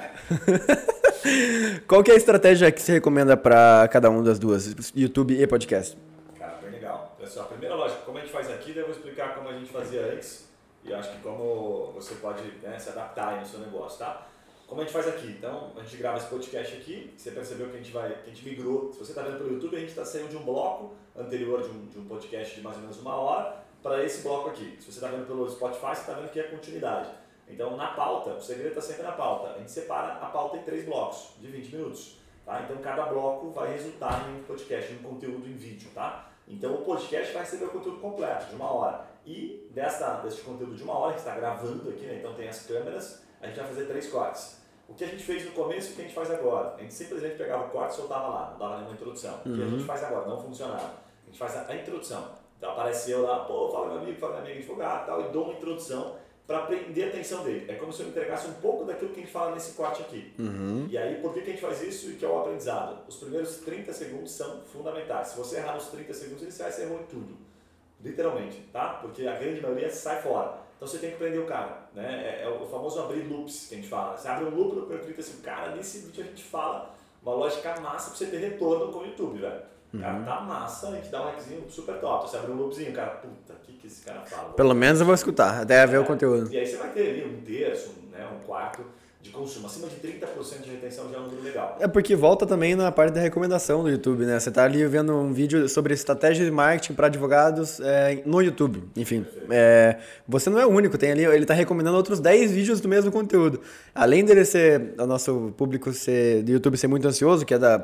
qual que é a estratégia que você recomenda para cada uma das duas, YouTube e podcast? Cara, bem legal. Pessoal, a primeira lógica, como a gente faz aqui, eu vou explicar como a gente fazia antes e acho que como você pode né, se adaptar aí no seu negócio, tá? Como a gente faz aqui? Então, a gente grava esse podcast aqui, você percebeu que a gente vai, que a gente migrou. Se você está vendo pelo YouTube, a gente está saindo de um bloco anterior de um, de um podcast de mais ou menos uma hora para esse bloco aqui. Se você está vendo pelo Spotify, você está vendo que é continuidade. Então, na pauta, o segredo está sempre na pauta. A gente separa a pauta em três blocos de 20 minutos. Tá? Então, cada bloco vai resultar em um podcast, em um conteúdo em vídeo. Tá? Então, o podcast vai receber o conteúdo completo, de uma hora. E dessa, desse conteúdo de uma hora, que está gravando aqui, né? então tem as câmeras, a gente vai fazer três cortes. O que a gente fez no começo e o que a gente faz agora? A gente simplesmente pegava o corte e soltava lá, não dava nenhuma introdução. Uhum. O que a gente uhum. faz agora? Não funcionava. A gente faz a, introdução. Então apareceu lá, pô, fala meu amigo, fala minha amiga, advogado tal, e dou uma introdução para prender a atenção dele. É como se eu entregasse um pouco daquilo que a gente fala nesse corte aqui. Uhum. E aí, por que, que a gente faz isso e que é o aprendizado? Os primeiros 30 segundos são fundamentais. Se você errar nos 30 segundos, você vai ser ruim em tudo. Literalmente, tá? Porque a grande maioria sai fora. Então você tem que prender o cara, né? É, é o famoso abrir loops que a gente fala. Você abre um loop no tweet assim, cara, nesse vídeo a gente fala uma lógica massa pra você ter retorno com o YouTube, velho. O cara tá massa, a gente dá um likezinho super top. Você abre um loopzinho, cara, puta, o que, que esse cara fala? Pelo menos eu vou escutar, até ver É, o conteúdo. E aí você vai ter ali um terço, né, um quarto de consumo. Acima de 30% de retenção já é um número legal. É porque volta também na parte da recomendação do YouTube, né? Você tá ali vendo um vídeo sobre estratégia de marketing para advogados é, no YouTube. Enfim, é, você não é o único, tem ali, ele tá recomendando outros 10 vídeos do mesmo conteúdo. Além dele ser, o nosso público ser, do YouTube ser muito ansioso, que é da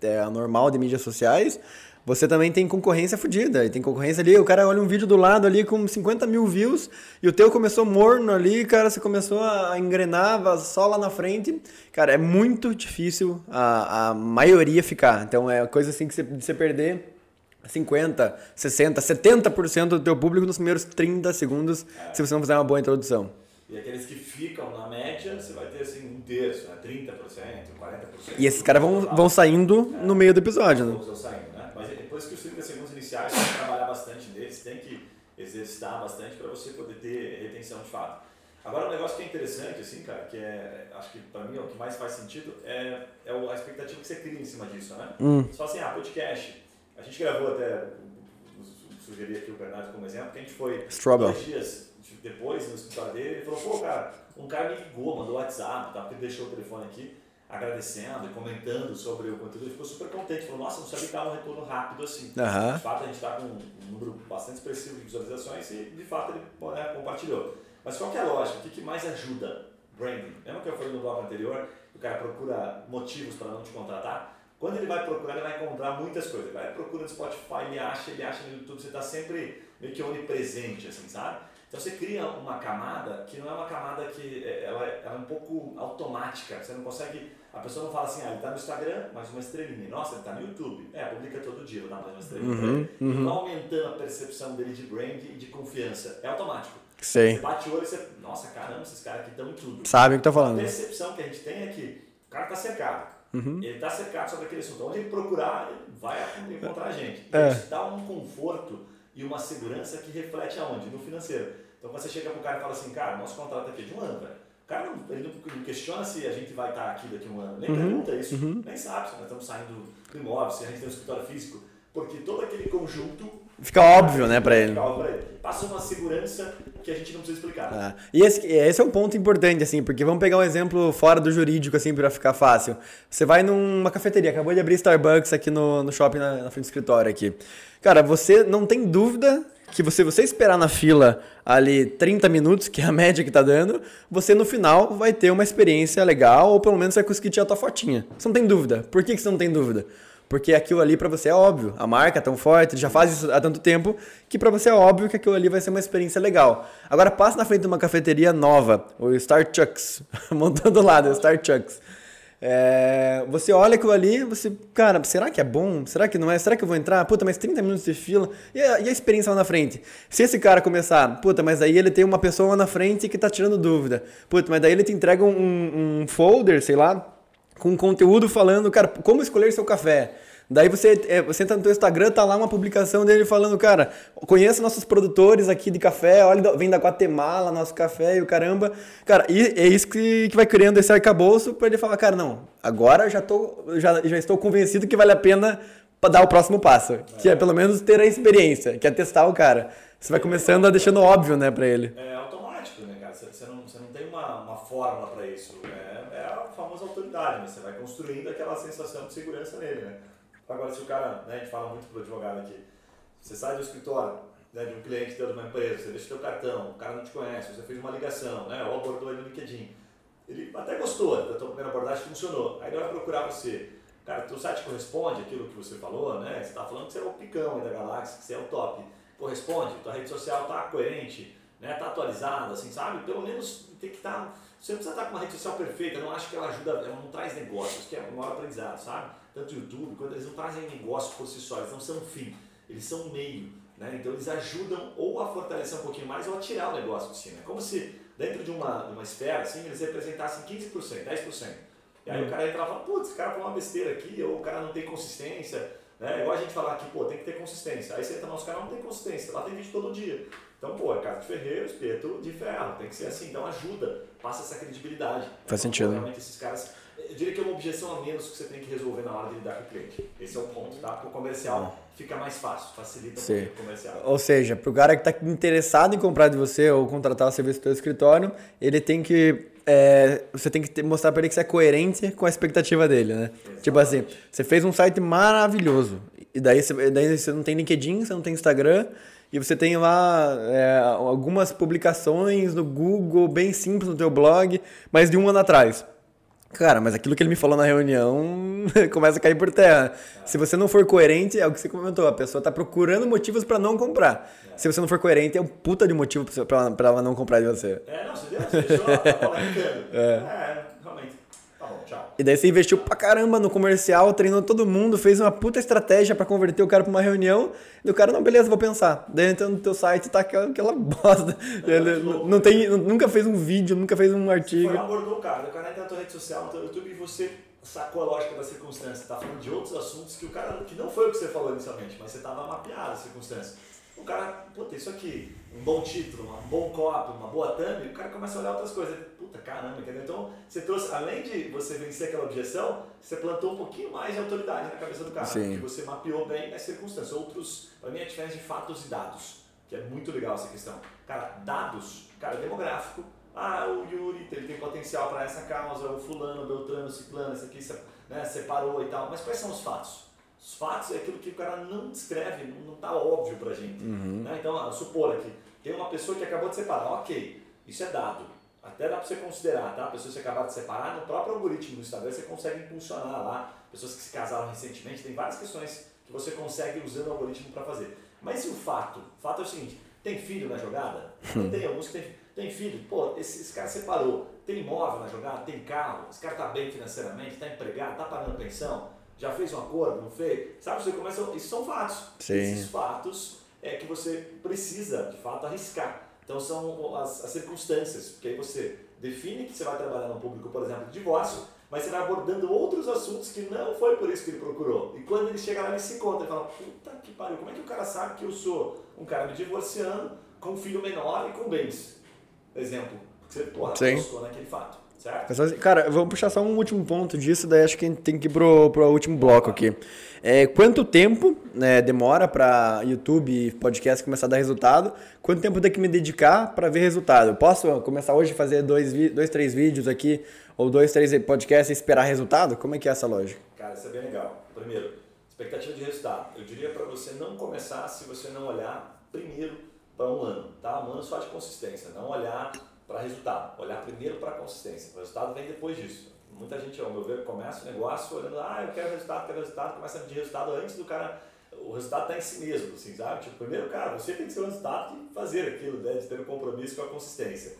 é, a normal de mídias sociais, você também tem concorrência fodida. E tem concorrência ali, o cara olha um vídeo do lado ali com 50 mil views e o teu começou morno ali, cara, você começou a engrenar, só lá na frente. Cara, é muito difícil a, a maioria ficar. Então é coisa assim que você, de você perder 50, 60, 70% do teu público nos primeiros 30 segundos se você não fizer uma boa introdução. E aqueles que ficam na média, você vai ter assim um terço, né? 30%, 40%. E esses caras vão, vão saindo no meio do episódio, né? Vão saindo, né? Mas depois que os 30 segundos iniciais, você tem que trabalhar bastante neles, tem que exercitar bastante para você poder ter retenção de fato. Agora, um negócio que é interessante, assim, cara, que é, acho que para mim é o que mais faz sentido, é, é a expectativa que você cria em cima disso, né? Hum. Só assim, ah, podcast. A gente gravou até, sugeri aqui o Bernardo como exemplo, que a gente foi Strobel. dois dias depois no escritório dele, ele falou, pô, cara, um cara me ligou, mandou WhatsApp, tá, porque ele deixou o telefone aqui, agradecendo e comentando sobre o conteúdo, ele ficou super contente, falou, nossa, não sabia que dava um retorno rápido assim. Aham. De fato, a gente está com um número bastante expressivo de visualizações e, de fato, ele né, compartilhou. Mas qual que é a lógica? O que, que mais ajuda branding? Lembra que eu falei no bloco anterior, o cara procura motivos para não te contratar? Quando ele vai procurar, ele vai encontrar muitas coisas. Ele vai procurar no Spotify, ele acha, ele acha no YouTube, você está sempre meio que onipresente, assim, sabe? Então você cria uma camada que não é uma camada que é- ela, é- ela é um pouco automática. Você não consegue. A pessoa não fala assim, ah, ele está no Instagram, mais uma estrelinha. Nossa, ele está no YouTube. É, publica todo dia, vou dar mais uma estrelinha Uhum, uhum. Vai aumentando a percepção dele de brand e de confiança. É automático. Sei. Você bate o olho e você. Nossa, caramba, esses caras aqui estão em tudo. Sabe o que tá A falando. percepção que a gente tem é que o cara está cercado. Uhum. Ele está cercado sobre aquele assunto. Onde ele procurar, ele vai encontrar a gente. É. Isso dá um conforto e uma segurança que reflete aonde? No financeiro. Então quando você chega pro cara e fala assim, cara, nosso contrato aqui é de um ano, velho. O cara não, ele não- não questiona se a gente vai estar aqui daqui a um ano. Nem pergunta isso. Nem sabe se nós estamos saindo do imóvel, se a gente tem um escritório físico. Porque todo aquele conjunto Fica óbvio, né, pra ele. fica óbvio pra ele. Passa uma segurança que a gente não precisa explicar. Ah, e esse, esse é um ponto importante, assim, porque vamos pegar um exemplo fora do jurídico, assim, pra ficar fácil. Você vai numa cafeteria, acabou de abrir Starbucks aqui no, no shopping, na, na frente do escritório aqui. Cara, você não tem dúvida que você, você esperar na fila ali 30 minutos, que é a média que tá dando, você no final vai ter uma experiência legal, ou pelo menos vai conseguir tirar a tua fotinha. Você não tem dúvida. Por que, que você não tem dúvida? Porque aquilo ali pra você é óbvio. A marca é tão forte, já faz isso há tanto tempo, que pra você é óbvio que aquilo ali vai ser uma experiência legal. Agora passa na frente de uma cafeteria nova, o Star Chucks, montando lá, o Star Chucks. É, você olha aquilo ali, você, cara, será que é bom? Será que não é? Será que eu vou entrar? Puta, mas 30 minutos de fila. E a, e a experiência lá na frente? Se esse cara começar, puta, mas aí ele tem uma pessoa lá na frente que tá tirando dúvida. Puta, mas daí ele te entrega um, um folder, sei lá, com conteúdo falando, cara, como escolher seu café. Daí você, é, você entra no teu Instagram, tá lá uma publicação dele falando, cara, conheça nossos produtores aqui de café, olha, vem da Guatemala, nosso café e o caramba. Cara, e é isso que, que vai criando esse arcabouço pra ele falar, cara, não, agora já, tô, já, já estou convencido que vale a pena dar o próximo passo. Que é pelo menos ter a experiência, que é testar o cara. Você vai começando a deixando óbvio, né, pra ele. É automático, né, cara? Você, não, você não tem uma, uma fórmula para isso. É, é a famosa autoridade, mas você vai construindo aquela sensação de segurança nele, né? Agora, se o cara, né, a gente fala muito pro advogado aqui, você sai do escritório né, de um cliente de uma empresa, você deixa teu cartão, o cara não te conhece, você fez uma ligação, né, ou abordou ele no LinkedIn. Ele até gostou da tua primeira abordagem, funcionou. Aí ele vai procurar você. Cara, teu site corresponde àquilo que você falou, né? Você está falando que você é o picão da galáxia, que você é o top. Corresponde? Tua rede social tá coerente, né? Tá atualizada, assim, sabe? Pelo menos tem que estar... você não precisa estar com uma rede social perfeita, não acho que ela ajuda, ela não traz negócios, que é um maior aprendizado, sabe? Tanto o YouTube, quando eles não trazem negócio por si só, eles não são um fim, eles são um meio. Né? Então eles ajudam ou a fortalecer um pouquinho mais ou a tirar o negócio de cima. É como se dentro de uma, de uma esfera assim, eles representassem 15%, 10%. E aí o cara entra e fala, putz, esse cara falou uma besteira aqui, ou o cara não tem consistência, Né? Igual a gente falar aqui, pô, tem que ter consistência. Aí você entra no nosso canal, não tem consistência. Lá tem vídeo todo dia. Então, pô, é casa de ferreiro, espeto de ferro. Tem que ser assim. Então ajuda, passa essa credibilidade. Faz então, sentido. Realmente esses caras. Eu diria que é uma objeção a menos que você tem que resolver na hora de lidar com o cliente. Esse é o ponto, tá? Para o comercial fica mais fácil, facilita Sim. o comercial. Ou seja, para o cara que está interessado em comprar de você ou contratar o serviço do seu escritório, ele tem que. é, você tem que mostrar para ele que você é coerente com a expectativa dele, né? Tipo assim, você fez um site maravilhoso. E daí você, daí você não tem LinkedIn, você não tem Instagram. E você tem lá é, algumas publicações no Google, bem simples no teu blog, mas de um ano atrás. Cara, mas aquilo que ele me falou na reunião começa a cair por terra. Se você não for coerente, é o que você comentou, a pessoa tá procurando motivos para não comprar. Se você não for coerente, é um puta de motivo pra- pra ela não comprar de você. É, não, você deu, você deixou a bola quicando. É. realmente. Tá bom, tchau. E daí você investiu pra caramba no comercial, treinou todo mundo, fez uma puta estratégia pra converter o cara pra uma reunião, e o cara, não, beleza, vou pensar. Daí entra no teu site tá aquela, aquela bosta. Ele não, não tem, nunca fez um vídeo, nunca fez um artigo. lá, abordou o cara. O cara entra na tua rede social, no teu YouTube, e você sacou a lógica da circunstância. Tá falando de outros assuntos que o cara, que não foi o que você falou inicialmente, mas você tava mapeado a circunstância. O cara, puta, isso aqui, um bom título, um bom copy, uma boa thumb, o cara começa a olhar outras coisas. Puta, caramba, entendeu? Então, você trouxe, além de você vencer aquela objeção, você plantou um pouquinho mais de autoridade na cabeça do cara. Sim. Porque você mapeou bem as circunstâncias. Outros, pra mim, é a diferença de fatos e dados, que é muito legal essa questão. Cara, dados, cara, demográfico. Ah, o Yuri, ele tem potencial para essa causa, o fulano, o Beltrano, o Ciclano, esse aqui né, separou e tal. Mas quais são os fatos? Os fatos é aquilo que o cara não descreve, não está óbvio pra gente. Né? Então, ah, supor aqui, tem uma pessoa que acabou de separar, ok, isso é dado. Até dá para você considerar, tá? A pessoa que você acabar de separar, no próprio algoritmo do Instagram você consegue impulsionar lá. Pessoas que se casaram recentemente, tem várias questões que você consegue usando o algoritmo para fazer. Mas e o fato? O fato é o seguinte, tem filho na jogada? Não tem alguns que tem, tem filho. Pô, esse, esse cara separou. Tem imóvel na jogada? Tem carro? Esse cara tá bem financeiramente? Tá empregado? Tá pagando pensão? Já fez um acordo? Não fez? Sabe, você começa... Isso são fatos. Sim. Esses fatos é que você precisa, de fato, arriscar. Então são as, as circunstâncias, porque aí você define que você vai trabalhar num público, por exemplo, de divórcio, mas você vai abordando outros assuntos que não foi por isso que ele procurou. E quando ele chega lá, ele se encontra e fala, puta que pariu, como é que o cara sabe que eu sou um cara me divorciando, com um filho menor e com bens? Exemplo. Você, porra, buscou naquele fato, certo? Mas, Cara, vamos puxar só um último ponto disso, daí acho que a gente tem que ir pro, pro último bloco aqui. É, quanto tempo né, demora para YouTube e podcast começar a dar resultado? Quanto tempo eu tenho que me dedicar para ver resultado? Eu posso começar hoje a fazer dois, dois, três vídeos aqui, ou dois, três podcasts e esperar resultado? Como é que é essa lógica? Cara, isso é bem legal. Primeiro, expectativa de resultado. Eu diria para você não começar se você não olhar primeiro para um ano, tá? Um ano só de consistência, não olhar para resultado, olhar primeiro para consistência. O resultado vem depois disso. Muita gente, ao meu ver, começa o negócio olhando, ah, eu quero resultado, quero resultado, começa a pedir resultado antes do cara. O resultado está em si mesmo, assim, sabe? Tipo, primeiro, cara, você tem que ser o resultado de fazer aquilo, né? de ter um compromisso com a consistência.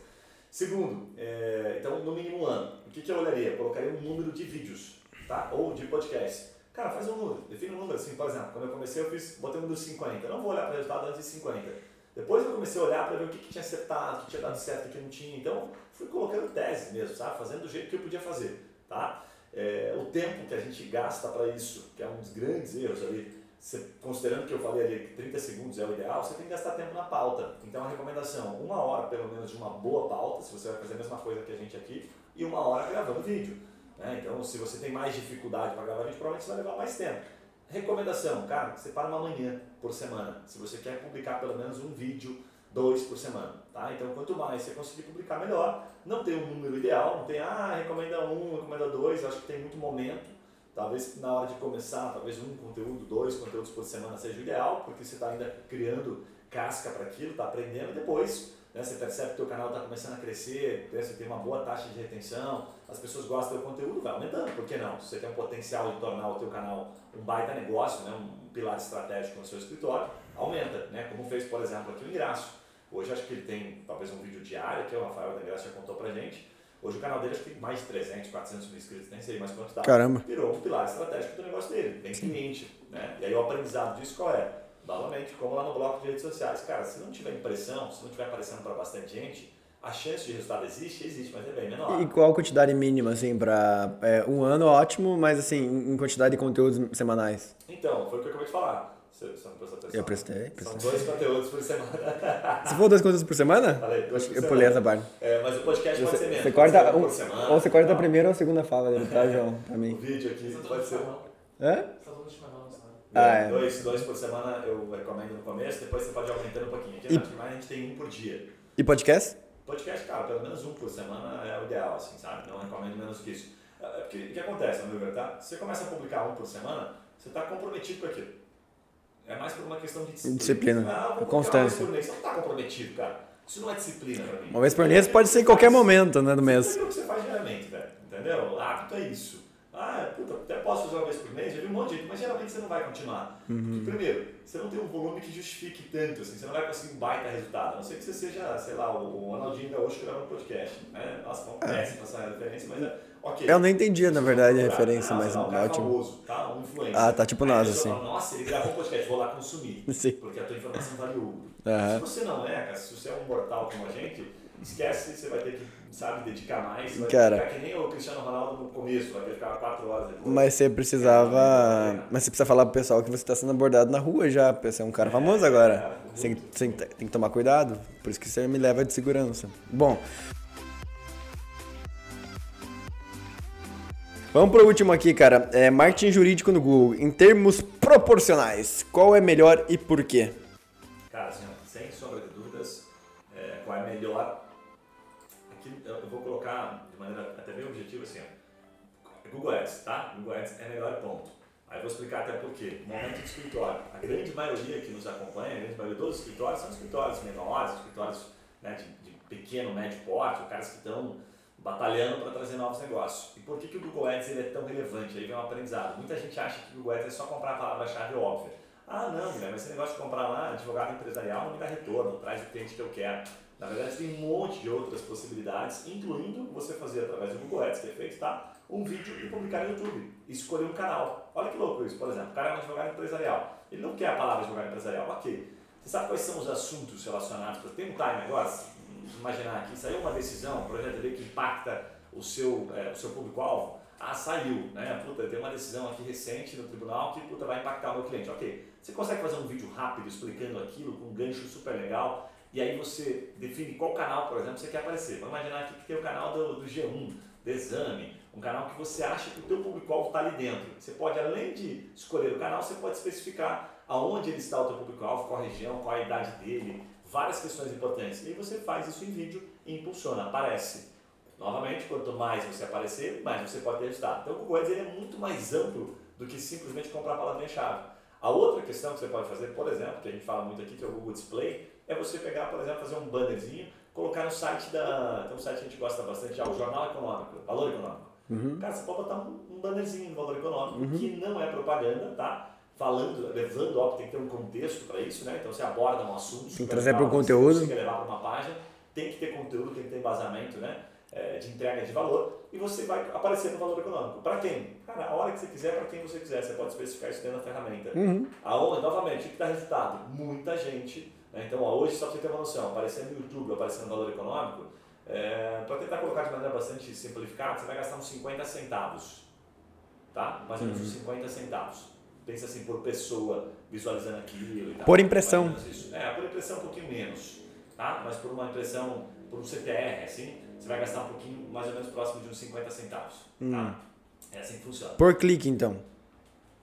Segundo, é, então no mínimo um ano. O que, que eu olharia? Eu colocaria um número de vídeos, tá? Ou de podcast. Cara, faz um número, define um número. Assim, por exemplo, quando eu comecei, eu fiz, botei um número 50. Eu não vou olhar para o resultado antes de 50. Depois eu comecei a olhar para ver o que, que tinha acertado, o que tinha dado certo, o que não tinha. Então, fui colocando tese mesmo, sabe? Fazendo do jeito que eu podia fazer, tá? É, o tempo que a gente gasta para isso, que é um dos grandes erros ali, você- considerando que eu falei ali que 30 segundos é o ideal, você tem que gastar tempo na pauta. Então, a recomendação, uma hora pelo menos de uma boa pauta, se você vai fazer a mesma coisa que a gente aqui, e uma hora gravando vídeo. né? Então, se você tem mais dificuldade para gravar vídeo, provavelmente você vai levar mais tempo. Recomendação, cara, separa uma manhã por semana. Se você quer publicar pelo menos um vídeo, dois por semana, tá? Então, quanto mais você conseguir publicar, melhor. Não tem um número ideal, não tem, ah, recomenda um, recomenda dois. Acho que tem muito momento. Talvez na hora de começar, talvez um conteúdo, dois conteúdos por semana seja o ideal, porque você está ainda criando casca para aquilo, está aprendendo. Depois, né, você percebe que o teu canal está começando a crescer, você tem uma boa taxa de retenção, as pessoas gostam do conteúdo, vai aumentando. Por que não? Se você tem um potencial de tornar o teu canal um baita negócio, né, um pilar estratégico no seu escritório, aumenta, né? Como fez, por exemplo, aqui o Ingraço. Hoje acho que ele tem talvez um vídeo diário, que o Rafael da Ingraço já contou pra gente. Hoje o canal dele acho que tem mais de 300, 400 mil inscritos, nem sei mais quanto tá. Caramba. Virou um pilar estratégico do negócio dele, tem cliente, né? E aí o aprendizado disso qual é? Novamente, como lá no bloco de redes sociais. Cara, se não tiver impressão, se não tiver aparecendo para bastante gente, A chance de resultado existe? Existe, mas é bem menor. E qual a quantidade mínima, assim, pra é, um ano, ótimo, mas assim, em quantidade de conteúdos semanais? Então, foi o que eu acabei de falar. Você, você não prestou atenção? Eu prestei, prestei. São dois conteúdos por semana. Você falou dois conteúdos por semana? Falei, dois por Eu pulei essa parte. É, mas o podcast pode ser Você, menos. você corta, um por semana. ou você corta a tal. primeira ou a segunda fala dele, tá, João? Pra O mim. vídeo aqui pode ser. Hã? Só chimarrão, sabe? Ah, é. Dois, dois por semana eu recomendo no começo, depois você pode aumentando um pouquinho. Aqui E- na a gente tem um por dia. E podcast? Podcast, cara, pelo menos um por semana é o ideal, assim, sabe? Não recomendo menos que isso. É porque o que acontece, meu ver, tá? Você começa a publicar um por semana, você está comprometido com aquilo. É mais por uma questão de disciplina. Disciplina. Ah, publicar Constância. uma vez por mês. Você não está comprometido, cara. Isso não é disciplina pra mim. Uma vez por mês pode ser em qualquer momento, né, do mês. Isso é o que você faz diariamente, velho. Entendeu? O hábito é isso. Ah, puta, até posso fazer uma vez por mês, já vi um monte de gente, mas geralmente você não vai continuar. Uhum. Porque, primeiro, você não tem um volume que justifique tanto, assim, você não vai conseguir um baita resultado. A não ser que você seja, sei lá, o Ronaldinho Gaúcho gravando podcast. Né? Nossa, não péssima essa referência, mas é ok. Eu não entendia, na verdade, a Não, referência, não, mas não, um é ótimo. famoso, tá? Um influencer. Ah, tá, tipo a pessoa assim. fala, Nossa, ele gravou um podcast, vou lá consumir. Sim. Porque a tua informação vale ouro. Aham. Se você não é, cara, se você é um mortal como a gente, esquece, você vai ter que, sabe, dedicar mais. Você vai Cara. ficar que nem o Cristiano Ronaldo no começo, vai ficar 4 horas depois. Mas você precisava. Mas você precisa falar pro pessoal que você tá sendo abordado na rua já, porque você é um cara famoso agora. Você tem, você tem- que tomar cuidado. Por isso que você me leva de segurança. Bom. Vamos pro último aqui, cara. É marketing jurídico no Google. Em termos proporcionais, qual é melhor e por quê? Cara, assim, sem sombra de dúvidas, é, qual é melhor. Colocar de maneira até bem objetiva assim. Google Ads, tá? Google Ads é melhor ponto. Aí vou explicar até por quê. Momento de escritório. A grande maioria que nos acompanha, a grande maioria dos escritórios são escritórios menores, escritórios né, de, de pequeno, médio porte, caras que estão batalhando para trazer novos negócios. E por que, que o Google Ads ele é tão relevante? Aí vem um aprendizado. Muita gente acha que o Google Ads é só comprar a palavra-chave óbvia. Ah, não, Guilherme, esse negócio de comprar lá advogado empresarial não me dá retorno, traz o cliente que eu quero. Na verdade, tem um monte de outras possibilidades, incluindo você fazer através do Google Ads, que é feito, tá? Um vídeo e publicar no YouTube. Escolher um canal. Olha que louco isso, por exemplo. O cara é um advogado empresarial. Ele não quer a palavra advogado empresarial. Ok. Você sabe quais são os assuntos relacionados? Tem um time? Vamos imaginar aqui, saiu uma decisão, um projeto de que impacta o seu, é, o seu público-alvo. Ah, saiu, né? Puta, tem uma decisão aqui recente no tribunal que puta, vai impactar o meu cliente. Ok. Você consegue fazer um vídeo rápido explicando aquilo com um gancho super legal e aí você define qual canal, por exemplo, você quer aparecer. Vamos imaginar aqui que tem o canal do, do G1, do Exame, um canal que você acha que o teu público-alvo está ali dentro. Você pode, além de escolher o canal, você pode especificar aonde ele está o teu público-alvo, qual a região, qual a idade dele, várias questões importantes. E aí você faz isso em vídeo e impulsiona, aparece. Novamente, quanto mais você aparecer, mais você pode ter. Então o Google Ads é muito mais amplo do que simplesmente comprar a palavrinha-chave. A outra questão que você pode fazer, por exemplo, que a gente fala muito aqui, que é o Google Display, é você pegar, por exemplo, fazer um bannerzinho, colocar no site da. Tem um site que a gente gosta bastante, já, o Jornal Econômico, Valor Econômico. Cara, você pode botar um, um bannerzinho no Valor Econômico, que não é propaganda, tá? Falando, levando, ó, tem que ter um contexto para isso, né? Então você aborda um assunto. Tem que trazer legal, pro que você conteúdo. consiga levar para uma página, tem que ter conteúdo, tem que ter embasamento, né? É, de entrega de valor e você vai aparecer no valor econômico. Para quem? Cara, a hora que você quiser, para quem você quiser. Você pode especificar isso dentro da ferramenta. Aonde, novamente, o que dá resultado? Muita gente. Né? Então, ó, hoje, só para você ter uma noção, aparecer no YouTube, aparecer no valor econômico, é, para tentar colocar de maneira bastante simplificada, você vai gastar uns 50 centavos. Tá? Mais ou menos uns 50 centavos. Pensa assim, por pessoa visualizando aquilo e tal. Por impressão. É, por impressão um pouquinho menos. Tá? Mas por uma impressão, por um CTR, assim, você vai gastar um pouquinho, mais ou menos próximo de uns 50 centavos. Tá? É assim que funciona. Por clique, então.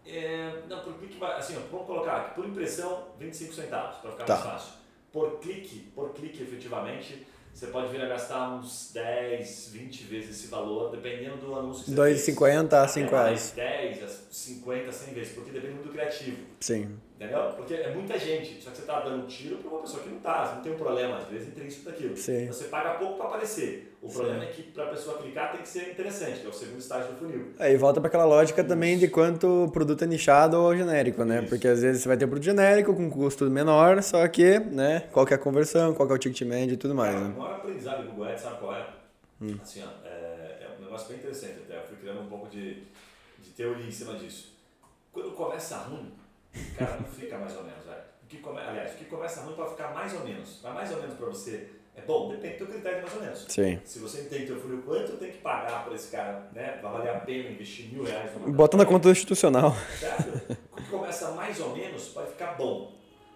É, não, por clique, assim, ó, vamos colocar aqui, por impressão, 25 centavos, para ficar Tá. mais fácil. Por clique, por clique, efetivamente, você pode vir a gastar uns 10, 20 vezes esse valor, dependendo do anúncio que você 2,50 a fez. 5 Até reais. mais, 10, a 50, 100 vezes, porque depende muito do criativo. Sim. Entendeu? Porque é muita gente, só que você está dando tiro para uma pessoa que não está, você não tem um problema, às vezes, intrínseco daquilo. Sim. Você paga pouco para aparecer. O Sim. problema é que para a pessoa clicar tem que ser interessante, que é o segundo estágio do funil. Aí volta para aquela lógica também de quanto o produto é nichado ou genérico, né? Isso. Porque às vezes você vai ter um produto genérico com custo menor, só que, né, qual que é a conversão, qual que é o ticket médio e tudo mais, Cara, né? o maior aprendizado do Google Ads, sabe qual é? Assim, ó, é, é um negócio bem interessante até. Eu fui criando um pouco de, de teoria em cima disso. Quando começa ruim, cara, não fica mais ou menos, velho. O que come, aliás, o que começa ruim pode ficar mais ou menos. Vai mais ou menos para você É bom? Depende do teu critério mais ou menos. Sim. Se você entende teu funil, quanto tenho que pagar para esse cara, né? Vai valer a pena investir mil reais numa Bota na conta institucional. Certo? O que começa mais ou menos pode ficar bom.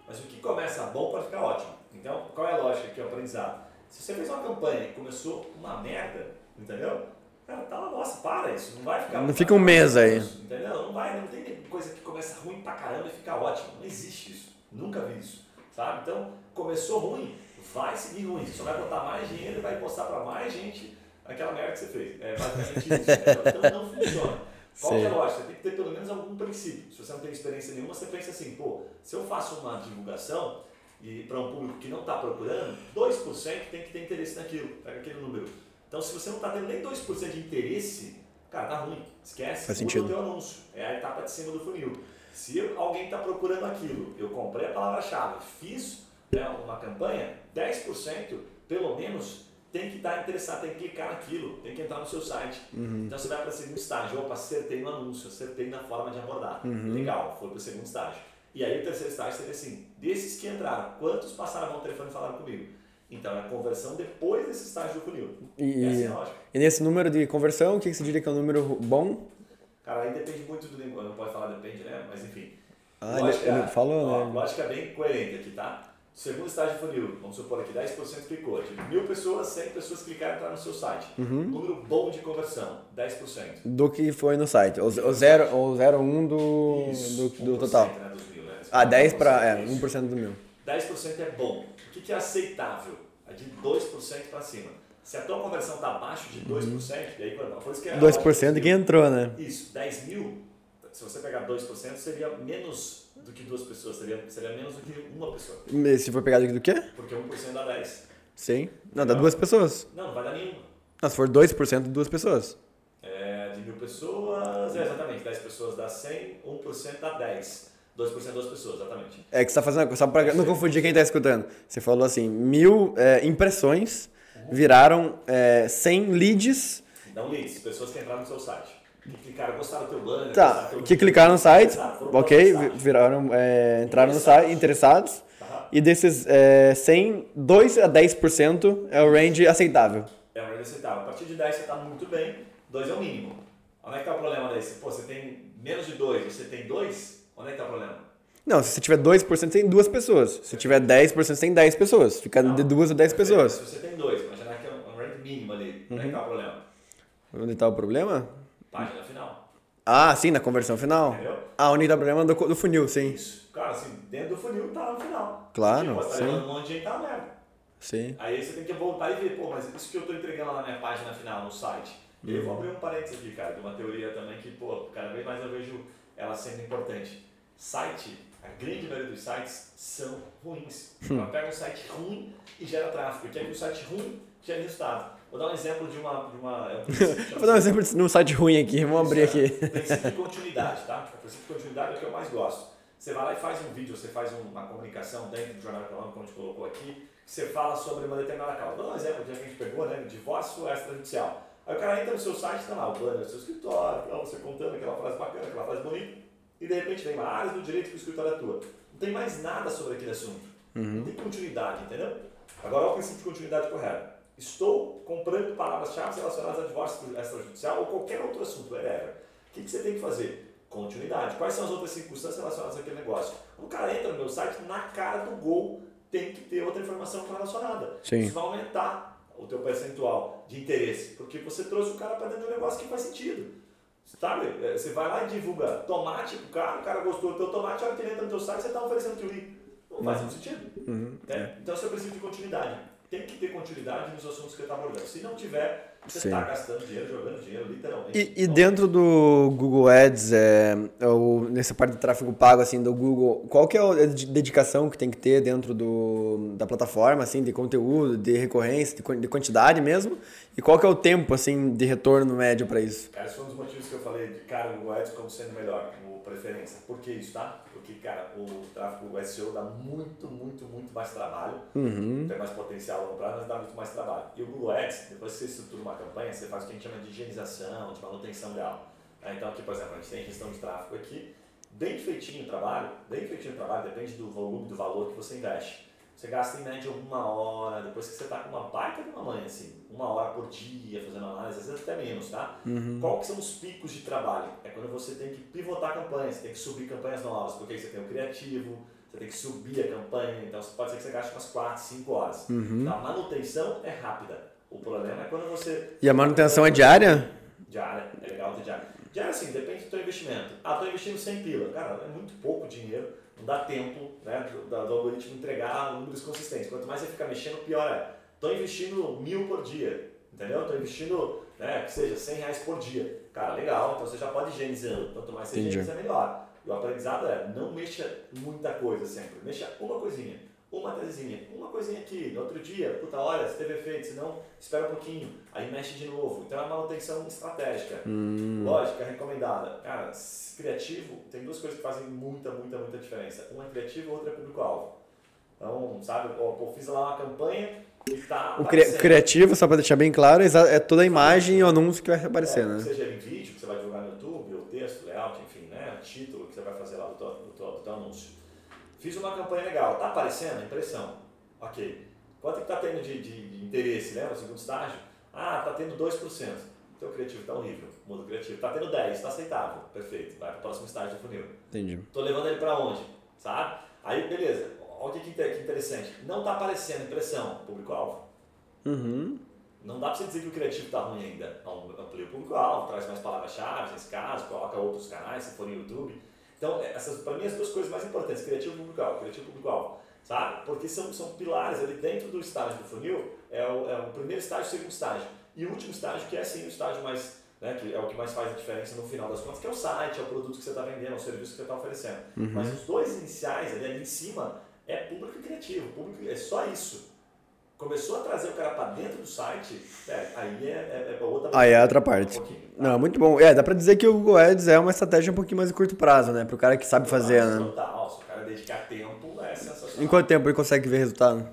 Mas o que começa bom pode ficar ótimo. Então, qual é a lógica aqui, o aprendizado? Se você fez uma campanha e começou uma merda, entendeu? Cara, tá lá, nossa, para isso, não vai ficar. Não fica um mês aí. Entendeu? Não vai, não tem coisa que começa ruim pra caramba e fica ótimo. Não existe isso. Nunca vi isso. Sabe? Então, começou ruim, vai seguir ruim. Você só vai botar mais dinheiro e vai postar pra mais gente aquela merda que você fez. É basicamente isso. entendeu? Então não funciona. Qual que é a lógica? Você tem que ter pelo menos algum princípio. Se você não tem experiência nenhuma, você pensa assim, pô, se eu faço uma divulgação e para um público que não está procurando, 2% tem que ter interesse naquilo. Pega aquele número. Então, se você não está tendo nem 2% de interesse, cara, tá ruim. Esquece. Faz sentido. o teu anúncio. É a etapa de cima do funil. Se alguém está procurando aquilo, eu comprei a palavra-chave, fiz né, uma campanha, 10% pelo menos tem que estar interessado, tem que clicar naquilo, tem que entrar no seu site. Então você vai para o segundo estágio, opa, acertei no anúncio, acertei na forma de abordar. Legal, foi para o segundo estágio. E aí o terceiro estágio seria assim, desses que entraram, quantos passaram a mão no telefone e falaram comigo? Então é a conversão depois desse estágio do funil. E, Essa é a lógica. e nesse número de conversão, o que você diria que é um número bom? Cara, aí depende muito do linguagem, não pode falar depende, né? Mas enfim. Ah, ele- ele falou, ó, né? Lógica bem coerente aqui, tá? Segundo estágio de funil, vamos supor aqui, 10% clicou. De mil pessoas, 100 pessoas clicaram e entraram no seu site. Uhum. Número bom de conversão, 10%. Do que foi no site. O 0 o zero, um do, Isso, do, do 1%, total. Né, dos mil, né? Ah, 10 para. É, Isso. 1% do mil. 10% é bom. O que que é aceitável? É de 2% para cima. Se a tua conversão está abaixo de 2%, e aí quando. Por isso que é a lógica 2% do de quem funil. entrou, né? Isso, 10 mil, se você pegar 2%, seria menos do que duas pessoas, seria, seria menos do que uma pessoa. Se for pegar do quê? Porque 1% dá 10. Sim. Não, dá duas pessoas. Não, não vai dar nenhuma. Não, se for 2%, duas pessoas. É, de mil pessoas, é, exatamente, 10 pessoas dá 100, 1% dá 10. 2% duas pessoas, exatamente. É que você tá fazendo. Só pra não confundir quem tá escutando. Você falou assim: mil é, impressões viraram é, 100 leads. Um leads, pessoas que entraram no seu site. Que clicaram, gostaram do teu banner. Tá, teu que clicaram no site, ok, o viraram, é, entraram no site, interessados. Tá? E desses é, 100, 2 a 10% é o range aceitável. É uma aceitável. A partir de 10 você está muito bem, 2 é o mínimo. Onde é que está o problema daí? Pô, você tem menos de 2, você tem 2, onde é que está o problema? Não, se você tiver 2%, você tem duas pessoas. Se tiver 10%, você tem 10 pessoas. Fica de Não. duas a 10 Perfeito. pessoas. Se você tem 2, imaginar que é um range mínimo ali, onde é que está o problema? Onde tá o problema? Página final. Ah, sim, na conversão final. Entendeu? Ah, onde tá o problema do, do funil, sim. Isso. Cara, assim, dentro do funil tá no final. Claro, Tipo, você sim. tá levando um monte de gente, tá merda. Sim. Aí você tem que voltar e ver, pô, mas isso que eu tô entregando lá na minha página final, no site. E eu vou abrir um parênteses aqui, cara, de uma teoria também que, pô, cada vez mais eu vejo ela sendo importante. Site, a grande maioria dos sites são ruins. Ela pega um site ruim e gera tráfego. Quer que o site ruim gere resultado. Vou dar um exemplo de uma. De uma é um Vou dar um exemplo de um site ruim aqui, vamos abrir aqui. Princípio de continuidade, tá? O princípio de continuidade é o que eu mais gosto. Você vai lá e faz um vídeo, você faz uma comunicação dentro do Jornal Econômico, como a gente colocou aqui, que você fala sobre uma determinada causa. Vou dar um exemplo, já que a gente pegou, né? Divórcio extrajudicial. Aí o cara entra no seu site, tá lá o banner do seu escritório, tá, você contando aquela frase bacana, aquela frase bonita, e de repente vem uma área do direito que o escritório atua. Não tem mais nada sobre aquele assunto. Não tem continuidade, entendeu? Agora, olha o princípio de continuidade correto. Estou comprando palavras-chave relacionadas a divórcio extrajudicial ou qualquer outro assunto, whatever. O que, que você tem que fazer? Continuidade. Quais são as outras circunstâncias relacionadas àquele negócio? O cara entra no meu site, na cara do gol tem que ter outra informação relacionada. Sim. Isso vai aumentar o teu percentual de interesse, porque você trouxe o cara para dentro de um negócio que faz sentido. Sabe? É, Você vai lá e divulga tomate pro cara, o cara gostou do teu tomate, a hora que ele entra no teu site, você está oferecendo teu. Não faz muito sentido. Uhum. né? Então, é o princípio de continuidade. Tem que ter continuidade nos assuntos que você está abordando. Se não tiver, você está gastando dinheiro, jogando dinheiro, literalmente. E, e Então, dentro do Google Ads, é, ou nessa parte de tráfego pago assim do Google, qual que é a de- dedicação que tem que ter dentro do, da plataforma, assim, de conteúdo, de recorrência, de, de quantidade mesmo? E qual que é o tempo assim de retorno médio para isso? Cara, esse foi um dos motivos que eu falei de cara o Google Ads como sendo melhor, como preferência. Por que isso, tá? Porque, cara, o tráfego SEO dá muito, muito, muito mais trabalho. Uhum. Tem mais potencial a longo prazo, mas dá muito mais trabalho. E o Google Ads, depois que você estrutura uma campanha, você faz o que a gente chama de higienização, de manutenção real. Né? Então, aqui, por exemplo, a gente tem gestão de tráfego aqui, bem feitinho o trabalho, bem feitinho o trabalho, depende do volume, do valor que você investe. Você gasta em média uma hora, depois que você está com uma baita de uma manhã, assim, uma hora por dia fazendo análise, às vezes até menos, tá? Uhum. Qual que são os picos de trabalho? É quando você tem que pivotar campanhas, você tem que subir campanhas novas, porque aí você tem o criativo, você tem que subir a campanha, então pode ser que você gaste umas 4, 5 horas. Uhum. Então, a manutenção é rápida. O problema é quando você. E a manutenção é diária? Diária, é legal ter diária. Diária, assim, depende do teu investimento. Ah, estou investindo 100 pila. Cara, é muito pouco dinheiro não dá tempo né, do, do, algoritmo entregar números consistentes. Quanto mais você fica mexendo, pior é. Estou investindo mil por dia, entendeu? Estou investindo, né, que seja 100 reais por dia. Cara, legal, então você já pode ir higienizando. Quanto mais você higieniza, melhor. E o aprendizado é, não mexa muita coisa sempre, mexa uma coisinha uma tesezinha, uma coisinha aqui, no outro dia, puta, olha, se teve efeito, se não, espera um pouquinho, aí mexe de novo. Então é uma manutenção estratégica. Hum. Lógica, recomendada. Cara, criativo, tem duas coisas que fazem muita, muita, muita diferença. Uma é criativo, outra é público-alvo. Então, sabe, eu fiz lá uma campanha e tá O criativo, só para deixar bem claro, é toda a imagem e o anúncio que vai aparecer, é, né? Seja em vídeo, que você vai divulgar no YouTube, ou texto, layout, enfim, né? Título que você vai fazer lá do teu, do teu, do teu anúncio. Fiz uma campanha legal, tá aparecendo? Impressão. Ok. Quanto é que está tendo de, de, de, interesse, né? No segundo estágio? Ah, está tendo 2%. Então o criativo está horrível. Muda o criativo. Está tendo 10%, está aceitável. Perfeito. Vai para o próximo estágio do funil. Entendi. Estou levando ele para onde? Sabe? Aí, beleza. Olha que, que interessante. Não está aparecendo impressão, público-alvo. Uhum. Não dá para você dizer que o criativo está ruim ainda. Amplia o público-alvo, traz mais palavras-chave nesse caso, coloca outros canais, se for no YouTube. Então, é, essas para mim as duas coisas mais importantes, criativo e público-alvo, criativo e público-alvo, sabe? Porque são, são pilares ali dentro do estágio do funil, é o, é o primeiro estágio e o segundo estágio. E o último estágio, que é sim o estágio mais, né, que é o que mais faz a diferença no final das contas, que é o site, é o produto que você está vendendo, é o serviço que você está oferecendo. Uhum. Mas os dois iniciais, ali, ali em cima, é público e criativo, público é só isso começou a trazer o cara para dentro do site, é, aí é, é, é outra Aí é outra parte. Um Não, muito bom. É, dá para dizer que o Google Ads é uma estratégia um pouquinho mais de curto prazo, né? Para o cara que sabe fazer, né? Total, se o cara dedicar tempo, é sensacional. Em quanto tempo ele consegue ver resultado?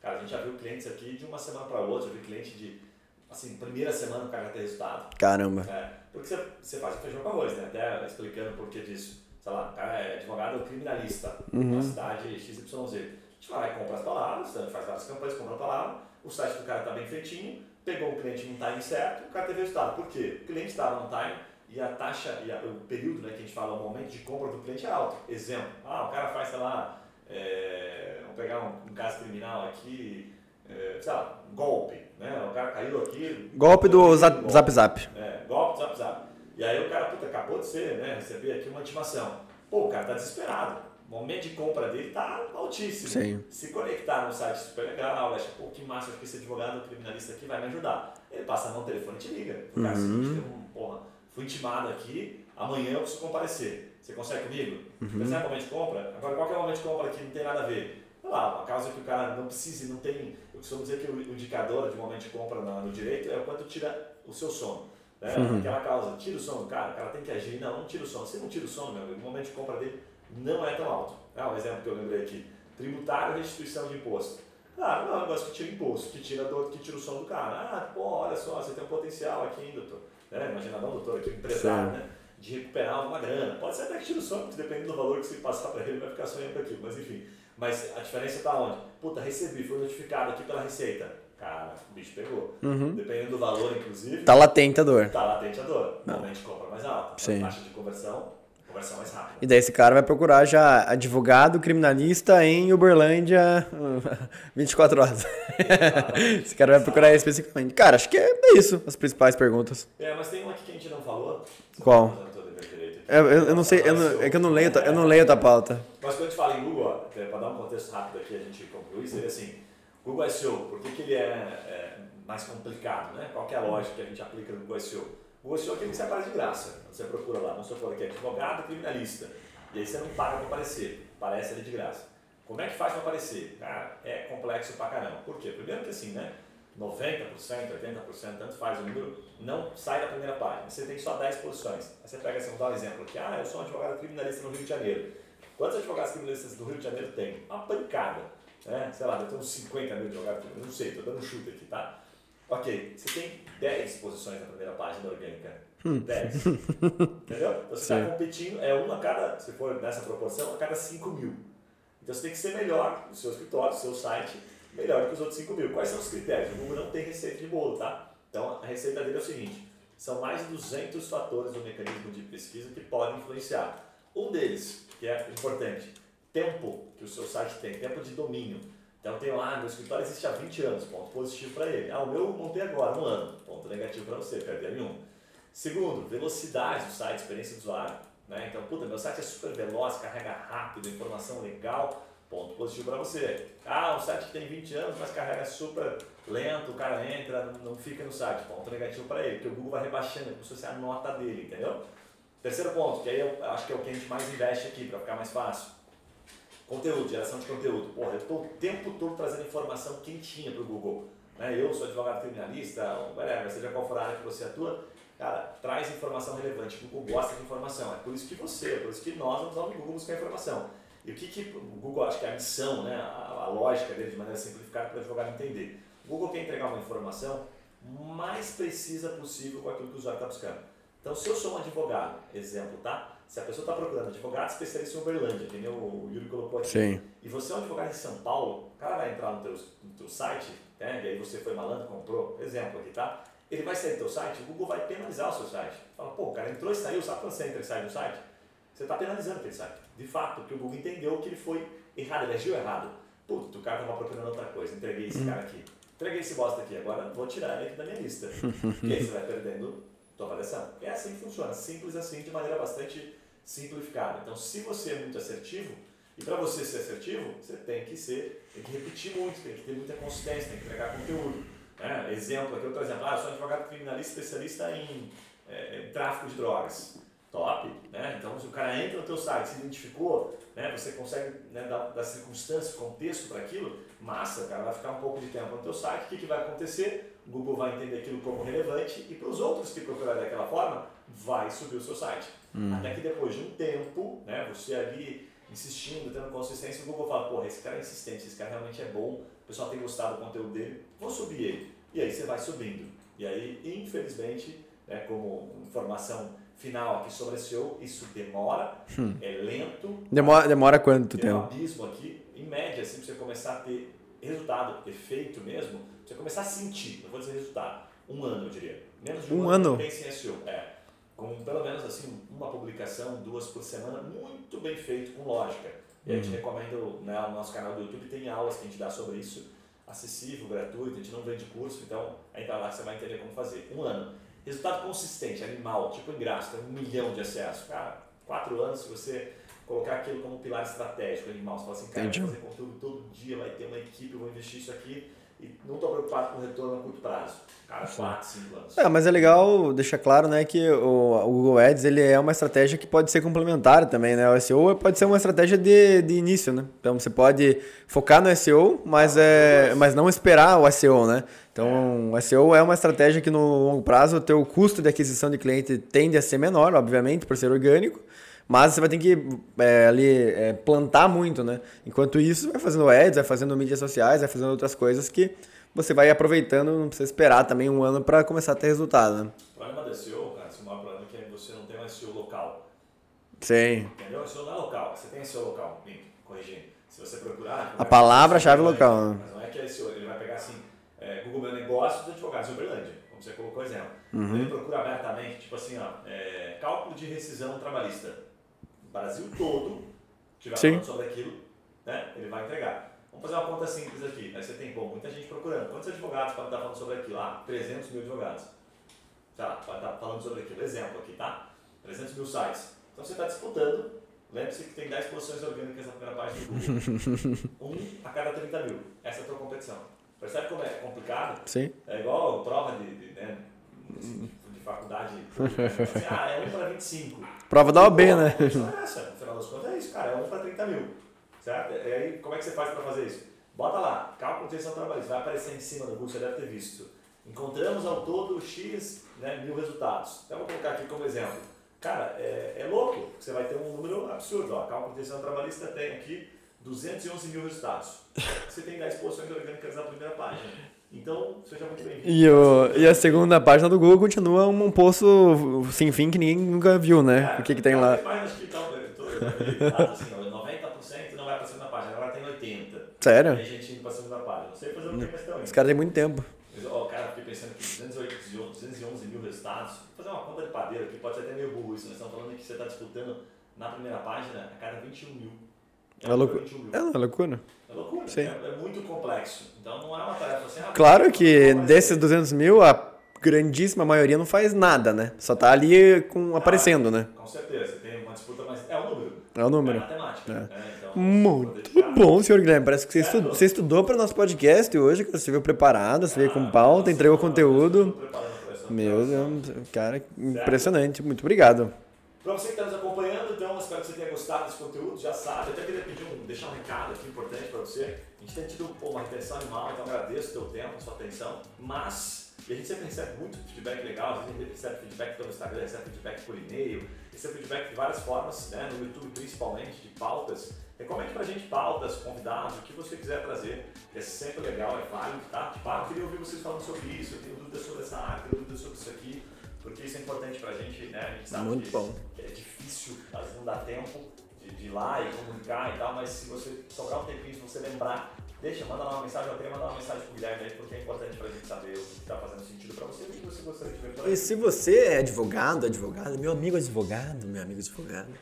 Cara, a gente já viu clientes aqui de uma semana para outra, já viu cliente de, assim, primeira semana o cara já tem resultado. Caramba. É, porque você, você faz o feijão com arroz, né? Até explicando o porquê disso. Sei lá, o cara é advogado criminalista, uhum. na cidade XYZ gente vai lá e compra as palavras, faz várias campanhas, compra a palavra, o site do cara está bem feitinho, pegou o cliente no time certo, o cara teve resultado. Por quê? O cliente estava no time e a taxa, e a, o período né, que a gente fala, o momento de compra do cliente é alto. Exemplo, ah, o cara faz, sei lá, é, vamos pegar um, um, caso criminal aqui, é, sei lá, golpe, né? O cara caiu aqui. Golpe do zap, golpe, zap Zap. É, golpe do Zap Zap. E aí o cara, puta, acabou de ser, né? Receber aqui uma intimação. Pô, o cara tá desesperado o momento de compra dele está altíssimo. Sim. Se conectar no site super legal, acha, pô, que massa, acho que esse advogado criminalista aqui vai me ajudar. Ele passa a mão no telefone e te liga. O cara, uhum. um, porra, fui intimado aqui, amanhã eu preciso comparecer. Você consegue comigo? Uhum. Mas é momento de compra? Agora, qual é o momento de compra que não tem nada a ver? Sei lá, uma causa que o cara não precise, não tem. Eu costumo dizer que o indicador de momento de compra no, direito é o quanto tira o seu sono. Né? Uhum. Aquela causa, tira o sono do cara, o cara tem que agir. Não, não tira o sono. Se não tira o sono, meu amigo, o momento de compra dele não é tão alto. Ah, um exemplo que eu lembrei aqui. Tributário e restituição de imposto. Ah, não é um negócio que tira imposto, que tira, do, que tira o som do cara. Ah, pô, olha só, você tem um potencial aqui, doutor. Né? Imagina não, doutor, aqui, empresário, né? De recuperar uma grana. Pode ser até que tire o som, porque dependendo do valor que você passar para ele, vai ficar sonhando com aquilo. Mas enfim. Mas a diferença está onde? Puta, recebi, foi notificado aqui pela Receita. Cara, o bicho pegou. Uhum. Dependendo do valor, inclusive. Tá latente a dor. Tá latente a dor. Normalmente compra mais alta. Sim. A taxa de conversão conversão mais rápida. E daí esse cara vai procurar já advogado criminalista em Uberlândia 24 horas. esse cara vai procurar especificamente. Cara, acho que é isso, as principais perguntas. É, mas tem uma aqui que a gente não falou. Qual? É, eu, eu, não sei, eu não, é que eu não leio, eu não leio a tua pauta. Mas quando a gente fala em Google, para dar um contexto rápido aqui, a gente conclui, seria assim, Google SEO, por que, que ele é, é mais complicado, né? Qual é a lógica que a gente aplica no Google SEO? O senhor aquele que você aparece de graça. Você procura lá, vamos supor que é advogado criminalista. E aí você não paga para aparecer, aparece ali de graça. Como é que faz para aparecer? Cara, é complexo pra caramba. Por quê? Primeiro que assim, né? 90%, 80%, tanto faz o número, não sai da primeira página. Você tem só 10 posições. Aí você pega, assim, vamos dar um exemplo aqui. Ah, eu sou um advogado criminalista no Rio de Janeiro. Quantos advogados criminalistas do Rio de Janeiro tem? Uma pancada. Né? Sei lá, deve ter uns 50 mil advogados, não sei, estou dando um chute aqui, tá? Ok, você tem 10 posições na primeira página orgânica. 10. Hum. Entendeu? Então você está competindo, é uma a cada, se for nessa proporção, a cada 5 mil. Então você tem que ser melhor no seu escritório, no seu site, melhor que os outros 5 mil. Quais são os critérios? O Google não tem receita de bolo, tá? Então a receita dele é o seguinte: são mais de 200 fatores do mecanismo de pesquisa que podem influenciar. Um deles, que é importante, tempo que o seu site tem, tempo de domínio. Então tem lá, meu escritório existe há 20 anos, ponto positivo para ele. Ah, o meu montei agora, um ano, ponto negativo para você, perdeu nenhum. Segundo, velocidade do site, experiência do usuário. Né? Então, puta, meu site é super veloz, carrega rápido, informação legal, ponto positivo para você. Ah, o site tem 20 anos, mas carrega super lento, o cara entra, não fica no site, ponto negativo para ele, porque o Google vai rebaixando, como se fosse a nota dele, entendeu? Terceiro ponto, que aí eu acho que é o que a gente mais investe aqui, para ficar mais fácil. Conteúdo, geração de conteúdo. Porra, eu estou o tempo todo trazendo informação quentinha para o Google. Né? Eu sou advogado criminalista, whatever, seja qual for a área que você atua, cara, traz informação relevante. O Google gosta de informação. É por isso que você, é por isso que nós vamos ao Google buscar informação. E o que, que o Google acha que é a missão, né? a, a lógica dele de maneira simplificada para o advogado entender? O Google quer entregar uma informação mais precisa possível com aquilo que o usuário está buscando. Então, se eu sou um advogado, exemplo, tá? Se a pessoa está procurando advogado especialista em Uberlândia, que nem o Yuri colocou aqui, Sim. e você é um advogado em São Paulo, o cara vai entrar no teu, no teu site, né? e aí você foi malandro, comprou, exemplo aqui, tá? Ele vai sair do teu site, o Google vai penalizar o seu site. Fala, pô, o cara entrou e saiu, sabe quando você entra e sai do site? Você está penalizando aquele site. De fato, porque o Google entendeu que ele foi errado, ele agiu errado. Putz, o cara estava procurando outra coisa, entreguei esse cara aqui. Entreguei esse bosta aqui, agora vou tirar ele aqui da minha lista. e aí você vai perdendo tua avaliação. É assim que funciona, simples assim, de maneira bastante simplificada. Então, se você é muito assertivo, e para você ser assertivo, você tem que ser, tem que repetir muito, tem que ter muita consistência, tem que entregar conteúdo. Né? Exemplo aqui, outro exemplo, ah, eu sou advogado criminalista especialista em, é, em tráfico de drogas. Top, né? Então, se o cara entra no teu site, se identificou, né? Você consegue né, dar, dar circunstância, contexto para aquilo, massa, o cara vai ficar um pouco de tempo no teu site, o que, que vai acontecer? O Google vai entender aquilo como relevante e para os outros que procurarem daquela forma, vai subir o seu site. Hum. Até que depois de um tempo, né, você ali insistindo, tendo consistência, o Google fala, porra, esse cara é insistente, esse cara realmente é bom, o pessoal tem gostado do conteúdo dele, vou subir ele. E aí você vai subindo. E aí, infelizmente, né, como informação final aqui sobre SEO, isso demora, hum. é lento. Demora, demora quanto tem tempo? um abismo aqui, em média, assim, para você começar a ter resultado, efeito mesmo, você começar a sentir, não vou dizer resultado, um ano eu diria. Menos de um, um ano, ano. pense em SEO. É. Com pelo menos assim, uma publicação, duas por semana, muito bem feito, com lógica. E a gente uhum. recomenda, né, o nosso canal do YouTube tem aulas que a gente dá sobre isso, acessível, gratuito, a gente não vende curso, então entra lá que você vai entender como fazer. Um ano. Resultado consistente, animal, tipo ingresso, tem um milhão de acessos. Cara, quatro anos, se você colocar aquilo como pilar estratégico, animal, você fala assim, cara, vou fazer conteúdo todo dia, vai ter uma equipe, vou investir isso aqui e não estou preocupado com o retorno a curto prazo. Cara, 4, 5 anos. É, mas é legal deixar claro né, que o, o, Google Ads ele é uma estratégia que pode ser complementar também. Né? O SEO pode ser uma estratégia de, de início. Né? Então você pode focar no SEO, mas, é, mas não esperar o SEO. Né? Então é. o SEO é uma estratégia que no longo prazo o teu custo de aquisição de cliente tende a ser menor, obviamente, por ser orgânico. Mas você vai ter que é, ali é, plantar muito, né? Enquanto isso, vai fazendo ads, vai fazendo mídias sociais, vai fazendo outras coisas que você vai aproveitando, não precisa esperar também um ano para começar a ter resultado, né? O problema do SEO, cara, esse maior problema é que você não tem um SEO local. Sim. Entendeu? O SEO não é local, você tem SEO local, corrigindo. Se você procurar... A palavra-chave local, né? Mas não é que é SEO, ele vai pegar assim, é, Google Meu Negócio dos advogados de Uberlândia, como você colocou o exemplo. Uhum. Ele procura abertamente, tipo assim, ó, é, cálculo de rescisão trabalhista Brasil todo tiver Sim. falando sobre aquilo, né, ele vai entregar. Vamos fazer uma conta simples aqui. Aí você tem, bom, muita gente procurando. Quantos advogados podem estar falando sobre aquilo? Ah, 300 mil advogados. Tá, pode estar falando sobre aquilo. Exemplo aqui, tá? 300 mil sites. Então você está disputando. Lembre-se que tem 10 posições orgânicas na primeira página do Google. um a cada 30 mil. Essa é a tua competição. Percebe como é complicado? Sim. É igual prova de, de, né, de faculdade. Assim, ah, é 1 para 25. Prova da OB, né? Essa, no final das contas é isso, cara, é 1 para 30 mil. Certo? E aí, como é que você faz para fazer isso? Bota lá, cálculo de gestão trabalhista, vai aparecer em cima do Google, você deve ter visto. Encontramos ao todo X né, mil resultados. Então, vou colocar aqui como exemplo. Cara, é, é louco, você vai ter um número absurdo. Ó. Cálculo de gestão trabalhista tem aqui 211 mil resultados. Você tem 10 posições orgânicas na primeira página. Então, seja muito bem-vindo. E, o, e a segunda página do Google continua um, poço sem fim que ninguém nunca viu, né? É, o que, que tem lá. Mais acho que tá, tô, assim, 90% não vai aparecer na página, vai Sério? Tem gente indo pra segunda página. Não sei fazer o que eles estão Os caras têm muito tempo. Mas, ó, cara, fiquei pensando que 208, 211 mil resultados. Vou fazer uma conta de padeiro aqui, pode ser até meio burro isso. Nós estamos falando que você está disputando na primeira página a cada 21 mil. É loucura. 21 mil. É uma loucura. É loucura. Sim. É, é muito complexo. Então não é uma tarefa assim. ah, Claro que desses 200 mil, a grandíssima maioria não faz nada, né? Só tá ali com, aparecendo, né? Com certeza, tem uma disputa, mas é o número. É o número. É matemática. É. né? Então, Muito bom, senhor Guilherme. Parece que você, É, estu- você estudou para o nosso podcast hoje, você veio preparado, você veio com Ah, pauta, entregou conteúdo. Meu. Deus, cara, impressionante. Muito obrigado. Para você que está nos acompanhando, então, espero que você tenha gostado desse conteúdo, já sabe. Até queria pedir um, deixar um recado aqui importante para você. A gente tem tido pô, uma retenção animal, então agradeço o teu tempo, a sua atenção, mas e a gente sempre recebe muito feedback legal, a gente recebe feedback pelo Instagram, recebe feedback por e-mail, recebe feedback de várias formas, né, no YouTube principalmente, de pautas. Recomende pra gente pautas, convidados, o que você quiser trazer, é sempre legal, é válido, tá? Tipo, ah, eu queria ouvir vocês falando sobre isso, eu tenho dúvidas sobre essa área, eu tenho dúvidas sobre isso aqui, porque isso é importante pra gente, né? A gente sabe Muito que bom. é difícil, às vezes não dá tempo de, de ir lá e comunicar e tal, mas se você sobrar um tempinho, se você lembrar, deixa, manda lá uma mensagem, eu queria mandar uma mensagem pro Guilherme aí, porque é importante pra gente saber o que tá fazendo sentido pra você e o que você gostaria de ver por aí. E se você é advogado, advogado, meu amigo advogado, meu amigo advogado,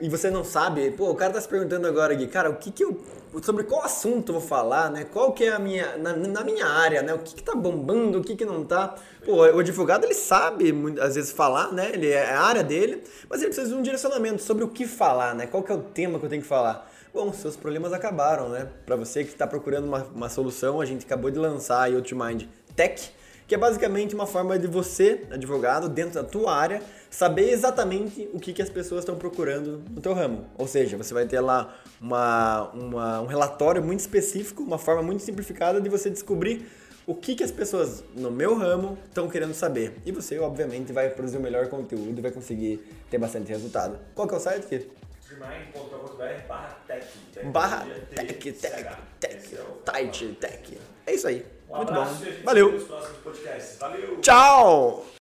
e você não sabe, pô, o cara tá se perguntando agora aqui, cara, o que que eu, sobre qual assunto eu vou falar, né? Qual que é a minha, na, na minha área, né? O que que tá bombando, o que que não tá? Pô, o advogado, ele sabe, às vezes, falar, né? Ele é a área dele, mas ele precisa de um direcionamento sobre o que falar, né? Qual que é o tema que eu tenho que falar? Bom, seus problemas acabaram, né? Pra você que está procurando uma, uma solução, a gente acabou de lançar a Ultimind Tech, que é basicamente uma forma de você, advogado, dentro da tua área, saber exatamente o que, que as pessoas estão procurando no teu ramo. Ou seja, você vai ter lá uma, uma- um relatório muito específico, uma forma muito simplificada de você descobrir o que, que as pessoas no meu ramo estão querendo saber. E você, obviamente, vai produzir o melhor conteúdo e vai conseguir ter bastante resultado. Qual que é o site? Streamline.com.br barra tech. Barra Tecnologia tech, tech, tech, Esse é tight, tech. É isso aí. Um Muito abraço bom. Valeu. Valeu! Tchau!